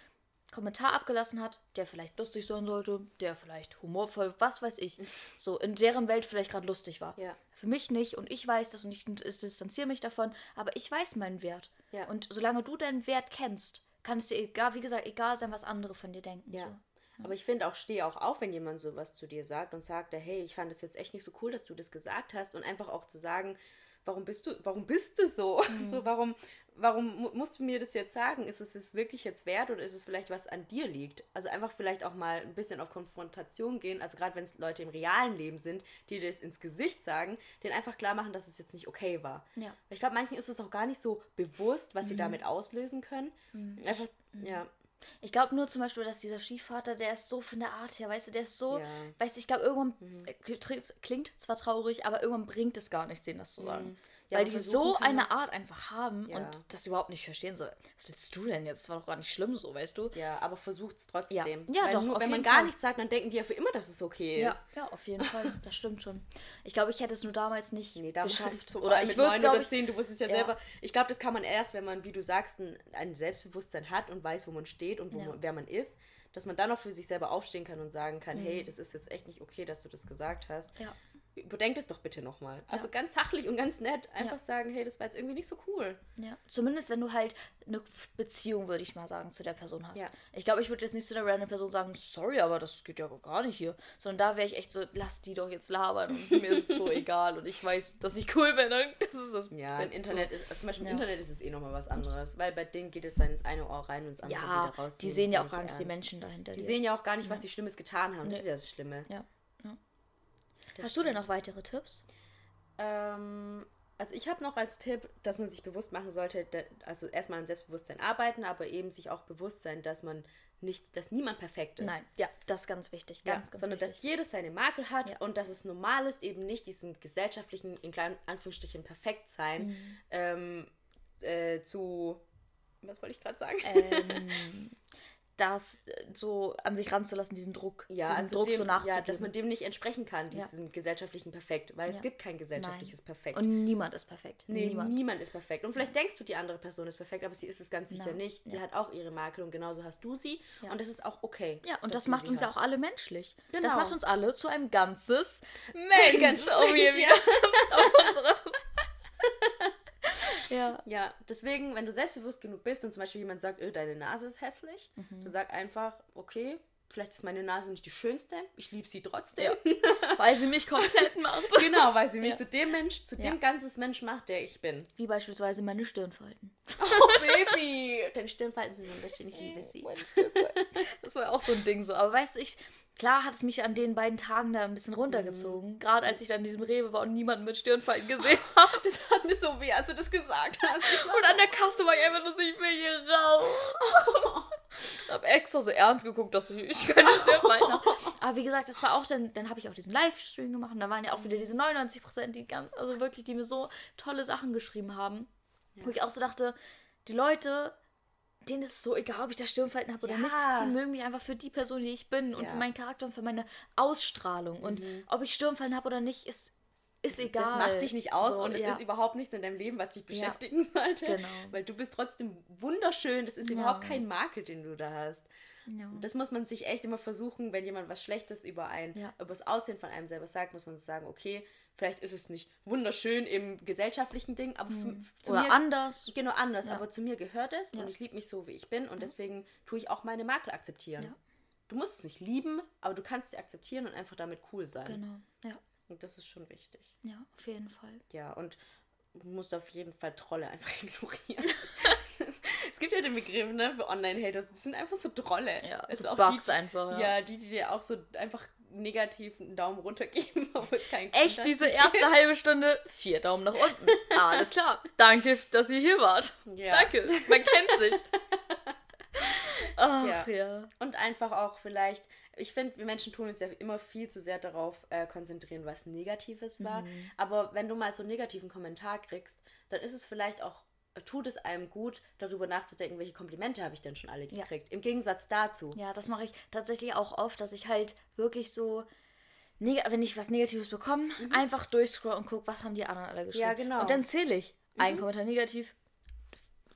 Kommentar abgelassen hat, der vielleicht lustig sein sollte, der vielleicht humorvoll, was weiß ich, so in deren Welt vielleicht gerade lustig war. Ja. Für mich nicht und ich weiß das und ich distanziere mich davon, aber ich weiß meinen Wert. Ja. Und solange du deinen Wert kennst, kann es dir egal, wie gesagt, egal sein, was andere von dir denken. Ja. So. Aber ich finde auch, stehe auch auf, wenn jemand sowas zu dir sagt und sagt, hey, ich fand es jetzt echt nicht so cool, dass du das gesagt hast und einfach auch zu sagen, warum bist du, warum bist du so? so warum, warum mu- musst du mir das jetzt sagen? Ist es es wirklich jetzt wert oder ist es vielleicht was an dir liegt? Also einfach vielleicht auch mal ein bisschen auf Konfrontation gehen, also gerade wenn es Leute im realen Leben sind, die dir das ins Gesicht sagen, denen einfach klar machen, dass es jetzt nicht okay war. Ja. Ich glaube, manchen ist es auch gar nicht so bewusst, was sie damit auslösen können. Einfach, ja. Ich glaube nur zum Beispiel, dass dieser Stiefvater, der ist so von der Art her, weißt du, der ist so, Ja. Mhm. weißt du, ich glaube, irgendwann äh, klingt- klingt zwar traurig, aber irgendwann bringt es gar nichts, denen das zu sagen. Mhm. Ja, Weil die so eine Art einfach haben Ja. und das überhaupt nicht verstehen so. Was willst du denn jetzt? Das war doch gar nicht schlimm so, weißt du? Ja, aber versucht es trotzdem. Ja. Ja, Weil doch, nur wenn man gar Fall. nichts sagt, dann denken die ja für immer, dass es okay ist. ja, auf jeden Fall. Das stimmt schon. Ich glaube, ich hätte es nur damals nicht Nee, da geschafft. so oder ich würde es, glaube ich, zehn, du wusstest ja, Ja. selber. Ich glaube, das kann man erst, wenn man, wie du sagst, ein, ein Selbstbewusstsein hat und weiß, wo man steht und man, wer man ist, dass man dann auch für sich selber aufstehen kann und sagen kann, Mhm. hey, das ist jetzt echt nicht okay, dass du das gesagt hast. Ja. Überdenk es doch bitte nochmal. Also ganz sachlich und ganz nett einfach sagen, hey, das war jetzt irgendwie nicht so cool. Ja, zumindest wenn du halt eine Beziehung, würde ich mal sagen, zu der Person hast. Ja. Ich glaube, ich würde jetzt nicht zu der random Person sagen, sorry, aber das geht ja gar nicht hier. Sondern da wäre ich echt so, lass die doch jetzt labern und mir ist es so egal und ich weiß, dass ich cool bin und das ist das. Ja, im. Internet ist, also zum Beispiel im Ja. Internet ist es eh nochmal was anderes, weil bei denen geht es dann ins eine Ohr rein und ins andere Ja, wieder raus. die nehmen sehen ja auch gar nicht die ernst. Menschen dahinter. Die dir. sehen ja auch gar nicht, was sie Schlimmes getan haben. Das Nee. ist ja das Schlimme. Ja. Das Hast du denn noch weitere Tipps? Ähm, also ich habe noch als Tipp, dass man sich bewusst machen sollte, also erstmal an Selbstbewusstsein arbeiten, aber eben sich auch bewusst sein, dass man nicht, dass niemand perfekt ist. Nein, ja, das ist ganz wichtig. Ja, Ganz, ganz sondern wichtig. dass jeder seine Makel hat Ja. und dass es normal ist, eben nicht diesen gesellschaftlichen, in kleinen Anführungsstrichen, perfekt sein Mhm. ähm, äh, zu. Was wollte ich gerade sagen? ähm, das äh, so an sich ranzulassen, diesen Druck. Ja, diesen also Druck dem, so nachzugeben. ja, dass man dem nicht entsprechen kann, Ja. diesem gesellschaftlichen Perfekt, weil Ja. es gibt kein gesellschaftliches Nein. Perfekt. Und niemand ist perfekt. Nee, niemand. niemand. ist perfekt. Und vielleicht denkst du, die andere Person ist perfekt, aber sie ist es ganz sicher Nein. nicht. Die Ja. hat auch ihre Makel und genauso hast du sie. Ja. Und das ist auch okay. Ja, und das macht uns ja auch alle menschlich. Das Genau. macht uns alle zu einem ganzes Mensch. Um hier Mensch, wieder auf unsere... ja. Ja, deswegen, wenn du selbstbewusst genug bist und zum Beispiel jemand sagt, öh, deine Nase ist hässlich, Mhm. dann sag einfach, okay, vielleicht ist meine Nase nicht die schönste, ich liebe sie trotzdem. Ja. Weil sie mich komplett macht. genau, weil sie mich Ja. zu dem Mensch, zu Ja. dem ganzes Mensch macht, der ich bin. Wie beispielsweise meine Stirnfalten. Oh, Baby! Deine Stirnfalten sind wunderschön, ich liebe sie. Das war auch so ein Ding so. Aber weißt du, ich, klar hat es mich an den beiden Tagen da ein bisschen runtergezogen. Gerade als ich dann in diesem Rewe war und niemanden mit Stirnfalten gesehen habe. Das hat mir so weh, als du das gesagt hast. Und an der Kasse war ich einfach nur so, ich will hier raus. hab extra so ernst geguckt, dass ich, ich keine Stirnfalten habe. Aber wie gesagt, das war auch dann, dann habe ich auch diesen Livestream gemacht und da waren ja auch wieder diese 99 Prozent, die ganz, also wirklich, die mir so tolle Sachen geschrieben haben. Wo ich auch so dachte, die Leute, denen ist es so egal, ob ich da Stirnfalten habe oder Ja. nicht. Die mögen mich einfach für die Person, die ich bin und Ja. für meinen Charakter und für meine Ausstrahlung. Und ob ich Stirnfalten habe oder nicht, ist ist egal. Das macht dich nicht aus So, und es ja. ist überhaupt nichts in deinem Leben, was dich beschäftigen sollte. Genau. Weil du bist trotzdem wunderschön. Das ist überhaupt kein Makel, den du da hast. Und das muss man sich echt immer versuchen, wenn jemand was Schlechtes über ein, Ja. über das Aussehen von einem selber sagt, muss man sagen, okay, vielleicht ist es nicht wunderschön im gesellschaftlichen Ding, aber für, zu Mhm. Oder mir, anders. genau anders, Ja. aber zu mir gehört es Ja. und ich liebe mich so, wie ich bin und deswegen tue ich auch meine Makel akzeptieren. Du musst es nicht lieben, aber du kannst sie akzeptieren und einfach damit cool sein. Genau. Ja. Und das ist schon wichtig. Ja, auf jeden Fall. Ja, und du musst auf jeden Fall Trolle einfach ignorieren. es, ist, gibt ja den Begriff ne, für Online-Haters, die sind einfach so Trolle. Ja, Es so Bugs die, einfach. Ja. Ja, die, die dir auch so einfach negativ einen Daumen runter geben, obwohl es keinen Echt, Grund diese hat. erste halbe Stunde, vier Daumen nach unten. Alles klar. Danke, dass ihr hier wart. Ja. Danke, man kennt sich. Ach Ja. ja. Und einfach auch vielleicht, ich finde, wir Menschen tun uns ja immer viel zu sehr darauf äh, konzentrieren, was Negatives war. Mhm. Aber wenn du mal so einen negativen Kommentar kriegst, dann ist es vielleicht auch, tut es einem gut, darüber nachzudenken, welche Komplimente habe ich denn schon alle Ja. gekriegt. Im Gegensatz dazu. Ja, das mache ich tatsächlich auch oft, dass ich halt wirklich so, wenn ich was Negatives bekomme, einfach durchscroll und gucke, was haben die anderen alle geschrieben. Mhm. Ja, genau. Und dann zähle ich. Ein Kommentar negativ,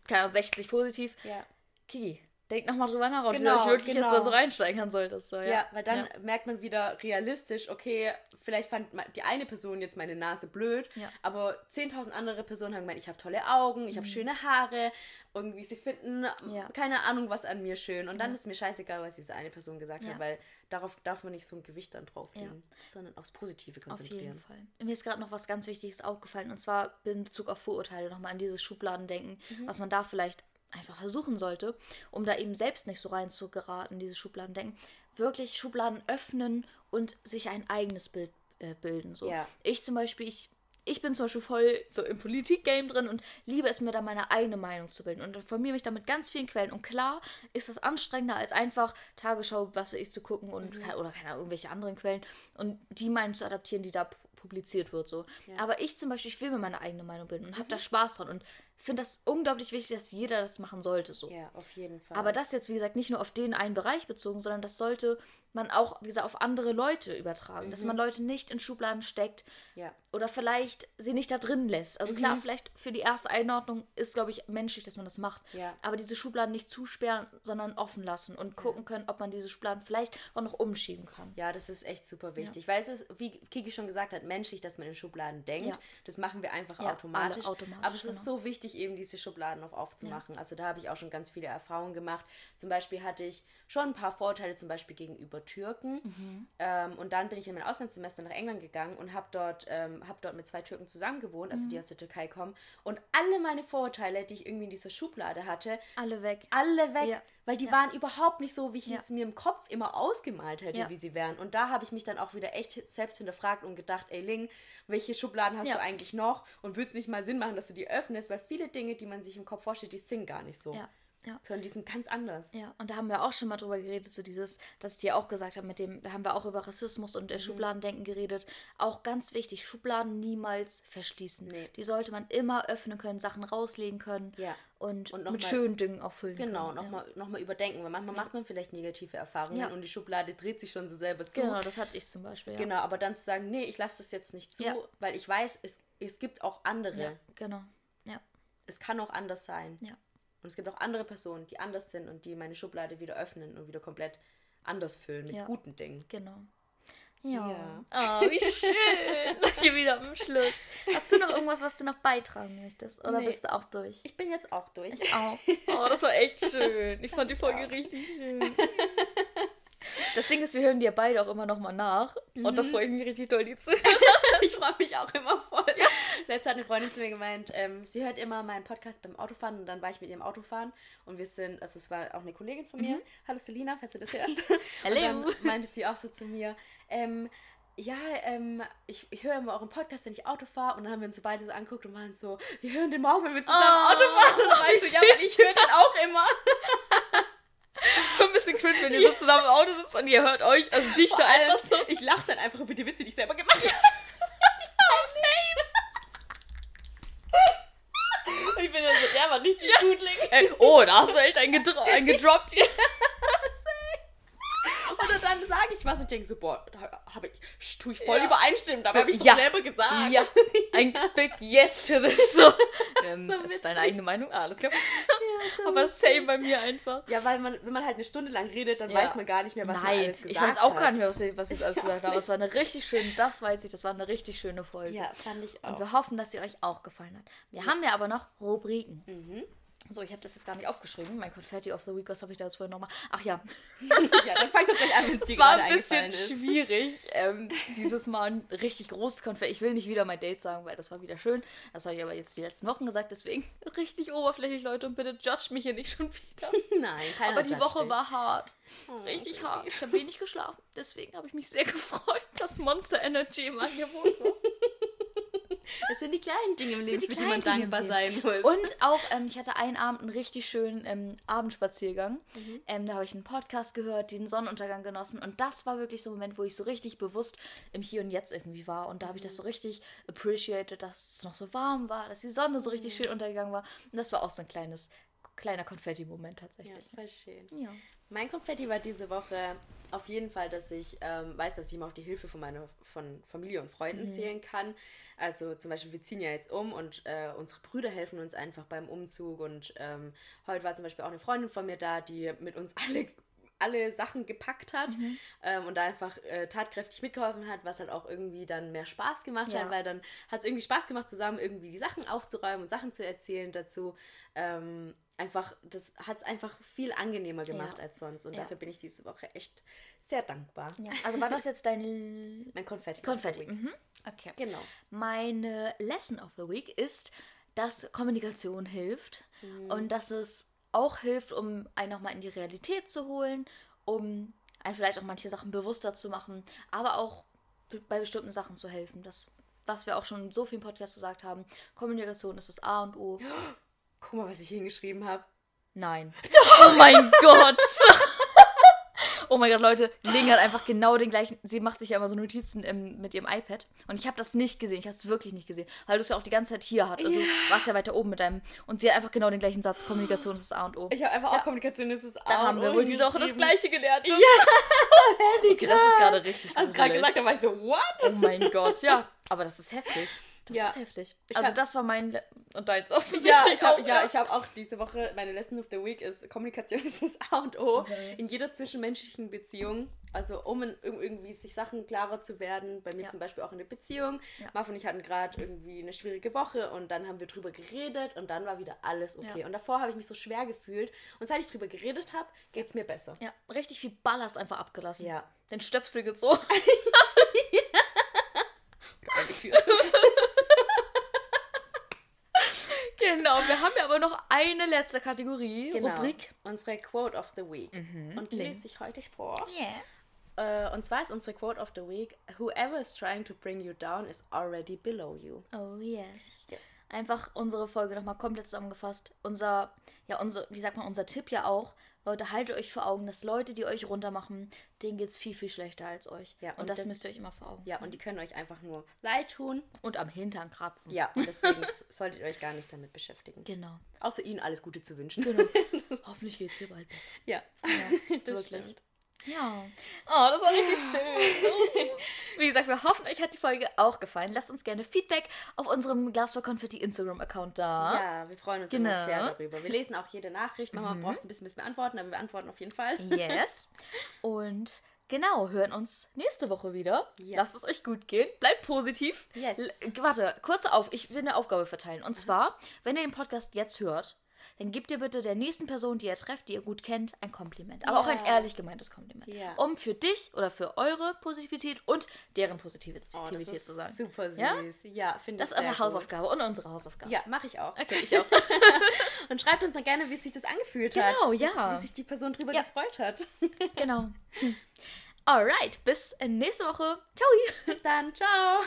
keine Ahnung, 60 positiv. Ja. Kiki, denk nochmal drüber nach, ob Genau, du wirklich genau. jetzt da so reinsteigern solltest. So, ja. Ja, weil dann Ja. merkt man wieder realistisch, okay, vielleicht fand die eine Person jetzt meine Nase blöd, Ja. Mhm. aber 10.000 andere Personen haben gemeint, ich habe tolle Augen, ich habe schöne Haare, irgendwie sie finden, Ja. keine Ahnung, was an mir schön. Und dann ist mir scheißegal, was diese eine Person gesagt hat, weil darauf darf man nicht so ein Gewicht dann drauf Ja. legen, sondern aufs Positive Auf jeden konzentrieren. Fall. Mir ist gerade noch was ganz Wichtiges aufgefallen und zwar in Bezug auf Vorurteile nochmal an dieses Schubladendenken, Mhm. was man da vielleicht einfach versuchen sollte, um da eben selbst nicht so rein zu geraten, diese Schubladendenken. Wirklich Schubladen öffnen und sich ein eigenes Bild äh, bilden. So. Ja. Ich zum Beispiel, ich, ich bin zum Beispiel voll so im Politik-Game drin und liebe es mir da meine eigene Meinung zu bilden und informiere mich da mit ganz vielen Quellen. Und klar ist das anstrengender als einfach Tagesschau, was ich, zu gucken und Mhm. oder keine Ahnung, irgendwelche anderen Quellen und die Meinung zu adaptieren, die da pu- publiziert wird. So. Aber ich zum Beispiel, ich will mir meine eigene Meinung bilden und Mhm. habe da Spaß dran und finde das unglaublich wichtig, dass jeder das machen sollte. So. Ja, auf jeden Fall. Aber das jetzt, wie gesagt, nicht nur auf den einen Bereich bezogen, sondern das sollte man auch, wie gesagt, auf andere Leute übertragen. Dass man Leute nicht in Schubladen steckt Mhm. ja. oder vielleicht sie nicht da drin lässt. Also Mhm. klar, vielleicht für die erste Einordnung ist, glaube ich, menschlich, dass man das macht. Ja. Aber diese Schubladen nicht zusperren, sondern offen lassen und gucken können, ob man diese Schubladen vielleicht auch noch umschieben kann. Ja, das ist echt super wichtig. Weil es ist, wie Kiki schon gesagt hat, menschlich, dass man in Schubladen denkt. Ja. Das machen wir einfach Ja, automatisch. automatisch, Aber es ist genau. so wichtig, eben diese Schubladen auch aufzumachen. Also da habe ich auch schon ganz viele Erfahrungen gemacht. Zum Beispiel hatte ich schon ein paar Vorteile, zum Beispiel gegenüber Türken. Mhm. Ähm, und dann bin ich in mein Auslandssemester nach England gegangen und habe dort, ähm, hab dort mit zwei Türken zusammen gewohnt, also Mhm. die aus der Türkei kommen. Und alle meine Vorurteile, die ich irgendwie in dieser Schublade hatte, Alle weg. alle weg, Ja. weil die Ja. waren überhaupt nicht so, wie ich Ja. es mir im Kopf immer ausgemalt hätte, wie sie wären. Und da habe ich mich dann auch wieder echt selbst hinterfragt und gedacht, ey Ling, welche Schubladen hast du eigentlich noch? Und würde es nicht mal Sinn machen, dass du die öffnest, weil viele Dinge, die man sich im Kopf vorstellt, die sind gar nicht so. Ja, ja. Sondern die sind ganz anders. Ja, und da haben wir auch schon mal drüber geredet, so dieses, dass ich dir auch gesagt habe, mit dem, da haben wir auch über Rassismus Mhm. und äh, Schubladendenken geredet. Auch ganz wichtig, Schubladen niemals verschließen. Nee. Die sollte man immer öffnen können, Sachen rauslegen können Ja. und, Und mit mal- schönen Dingen auch füllen Genau, nochmal noch mal überdenken, weil manchmal macht man vielleicht negative Erfahrungen Ja. und die Schublade dreht sich schon so selber zu. Ja. Genau, das hatte ich zum Beispiel. Ja. Genau, aber dann zu sagen, nee, ich lasse das jetzt nicht zu, Ja. weil ich weiß, es, es gibt auch andere. Ja, genau. Ja, Es kann auch anders sein. ja. Und es gibt auch andere Personen, die anders sind und die meine Schublade wieder öffnen und wieder komplett anders füllen mit Ja. guten Dingen. Genau. Ja. Ja. Oh, wie schön. Hier wieder am Schluss. Hast du noch irgendwas, was du noch beitragen möchtest? Oder Nee. bist du auch durch? Ich bin jetzt auch durch. Ich auch. Oh, das war echt schön. Ich fand die Folge richtig schön. Das Ding ist, wir hören dir beide auch immer noch mal nach. Und da freue ich mich richtig doll, die zu hören. ich freue mich auch immer voll. Letzte hat eine Freundin zu mir gemeint, ähm, sie hört immer meinen Podcast beim Autofahren und dann war ich mit ihrem Autofahren und wir sind, also es war auch eine Kollegin von mir. Hallo Selina, falls du das hörst. Hallo. Und dann meinte sie auch so zu mir, ähm, ja, ähm, ich, ich höre immer euren Podcast, wenn ich Auto fahre. Und dann haben wir uns so beide so angeguckt und waren so, wir hören den morgen, wenn wir zusammen Oh, Auto fahren. Und dann war ich so, ja, weil ich höre den auch immer. Schon ein bisschen cringe, wenn ihr so zusammen im Auto sitzt und ihr hört euch, also dich da einfach so. Ich lache dann einfach über die Witze, die ich selber gemacht habe. Und ich so, der war richtig gut, Link. Ey, oh, da hast du echt einen, gedro einen gedroppt hier. Dann sage ich was und denke so, boah, da habe ich, tue ich voll Ja. übereinstimmen, aber So, habe ich ja. selber gesagt. Ja, ein Big Yes to this. So. ähm, so das ist deine witzig. eigene Meinung? Ah, alles klar. Aber same bei mir einfach. Ja, weil man, wenn man halt eine Stunde lang redet, dann Ja. weiß man gar nicht mehr, was man Nein, alles gesagt ich weiß auch hat. gar nicht mehr, was ich, was ich alles gesagt habe. Aber es war eine richtig schöne, das weiß ich, das war eine richtig schöne Folge. Ja, fand ich Und auch. wir hoffen, dass sie euch auch gefallen hat. Wir haben ja aber noch Rubriken. Mhm. So, ich habe das jetzt gar nicht aufgeschrieben. Mein Confetti of the Week, was habe ich da jetzt vorhin nochmal? Ach ja, ja, dann fang doch gleich an, wenn es dir war ein bisschen schwierig. Ähm, dieses Mal ein richtig großes Konfetti. Ich will nicht wieder mein Date sagen, weil das war wieder schön. Das habe ich aber jetzt die letzten Wochen gesagt. Deswegen richtig oberflächlich, Leute. Und bitte judge mich hier nicht schon wieder. Nein, keiner Aber die Woche dich. war hart. Oh, Richtig Baby. hart. Ich habe wenig geschlafen. Deswegen habe ich mich sehr gefreut, dass Monster Energy im Angebot war. Es sind die kleinen Dinge im Leben, sind die für die man kleinen Dinge dankbar sein muss. Und auch, ähm, ich hatte einen Abend einen richtig schönen ähm, Abendspaziergang. Mhm. Ähm, da habe ich einen Podcast gehört, den Sonnenuntergang genossen. Und das war wirklich so ein Moment, wo ich so richtig bewusst im Hier und Jetzt irgendwie war. Und da habe ich Mhm. das so richtig appreciated, dass es noch so warm war, dass die Sonne so Mhm. richtig schön untergegangen war. Und das war auch so ein kleines, kleiner Konfetti-Moment ja, tatsächlich. voll schön. Ja. Mein Konfetti war diese Woche auf jeden Fall, dass ich ähm, weiß, dass ich immer auf die Hilfe von meiner von Familie und Freunden zählen kann. Also zum Beispiel, wir ziehen ja jetzt um und äh, unsere Brüder helfen uns einfach beim Umzug. Und ähm, heute war zum Beispiel auch eine Freundin von mir da, die mit uns alle alle Sachen gepackt hat ähm, und da einfach äh, tatkräftig mitgeholfen hat, was halt auch irgendwie dann mehr Spaß gemacht Ja. hat, weil dann hat es irgendwie Spaß gemacht, zusammen irgendwie die Sachen aufzuräumen und Sachen zu erzählen dazu. Ähm, einfach, das hat es einfach viel angenehmer gemacht Ja. als sonst und Ja. dafür bin ich diese Woche echt sehr dankbar. Also war das jetzt dein Mein Konfetti. Konfetti? Mhm. Okay. Genau. Meine Lesson of the Week ist, dass Kommunikation hilft Mhm. und dass es auch hilft, um einen nochmal in die Realität zu holen, um einen vielleicht auch manche Sachen bewusster zu machen, aber auch be- bei bestimmten Sachen zu helfen. Das, was wir auch schon in so vielen Podcasts gesagt haben, Kommunikation ist das A und O. Guck mal, was ich hingeschrieben habe. Nein. Oh mein Gott. Oh mein Gott, Leute, Ling hat einfach genau den gleichen. Sie macht sich ja immer so Notizen im, mit ihrem iPad. Und ich habe das nicht gesehen. Ich habe es wirklich nicht gesehen. Weil du es ja auch die ganze Zeit hier hattest. Also, du warst ja weiter oben mit deinem. Und sie hat einfach genau den gleichen Satz. Kommunikation ist das A und O. Ich habe einfach Ja. auch Kommunikation, das ist Da haben wir wohl diese Woche das gleiche gelernt. Ja, okay, das ist gerade richtig Hast du gerade gesagt, da war ich so, what? Oh mein Gott, ja. Aber das ist heftig. Das Ja. ist heftig. Ich Also das war mein... Le und deins offensichtlich Ja, ich habe auch, ja, ich hab auch diese Woche, meine Lesson of the Week ist, Kommunikation ist das A und O Okay. in jeder zwischenmenschlichen Beziehung. Also um in, irgendwie sich Sachen klarer zu werden, bei mir Ja. zum Beispiel auch in der Beziehung. Ja. Marv und ich hatten gerade irgendwie eine schwierige Woche und dann haben wir drüber geredet und dann war wieder alles okay. Ja. Und davor habe ich mich so schwer gefühlt und seit ich drüber geredet habe, geht es mir besser. Ja, richtig viel Ballast einfach abgelassen. Ja. Den Stöpsel gezogen. genau, wir haben ja aber noch eine letzte Kategorie, Genau. Rubrik. Unsere Quote of the Week. Und die Link. lese ich heute vor. Yeah. Äh, und zwar ist unsere Quote of the Week: Whoever is trying to bring you down is already below you. Oh yes. Yes. Einfach unsere Folge nochmal komplett zusammengefasst. Unser, ja, unser, wie sagt man, unser Tipp ja auch. Leute, haltet euch vor Augen, dass Leute, die euch runtermachen, denen geht es viel, viel schlechter als euch. Ja, und, und das, das- müsst ihr euch immer vor Augen. Ja, und die können euch einfach nur leid tun. Und am Hintern kratzen. Ja, und deswegen solltet ihr euch gar nicht damit beschäftigen. Genau. Außer ihnen alles Gute zu wünschen. Hoffentlich geht es dir bald besser. ja, Ja, das wirklich. stimmt. Ja. Oh, das war richtig schön. Wie gesagt, wir hoffen, euch hat die Folge auch gefallen. Lasst uns gerne Feedback auf unserem Glas for Confetti Instagram-Account da. Ja, wir freuen uns Genau. immer sehr darüber. Wir lesen auch jede Nachricht. Manchmal braucht es ein bisschen, bis wir antworten, aber wir antworten auf jeden Fall. Yes. Und genau, hören uns nächste Woche wieder. Ja. Lasst es euch gut gehen. Bleibt positiv. Yes. L warte, kurze Auf. Ich will eine Aufgabe verteilen. Und zwar, wenn ihr den Podcast jetzt hört, dann gebt ihr bitte der nächsten Person, die ihr trefft, die ihr gut kennt, ein Kompliment. Aber auch ein Ja. ehrlich gemeintes Kompliment. Ja. Um für dich oder für eure Positivität und deren Positivität Oh, das ist zu sagen. super süß. Ja? Ja, finde Das ich ist sehr eure. Hausaufgabe und unsere Hausaufgabe. Ja, mache ich auch. Okay, ich auch. Und schreibt uns dann gerne, wie sich das angefühlt hat. Genau, ja. Wie sich die Person drüber Ja. gefreut hat. genau. Alright, bis nächste Woche. Ciao. Bis dann. Ciao.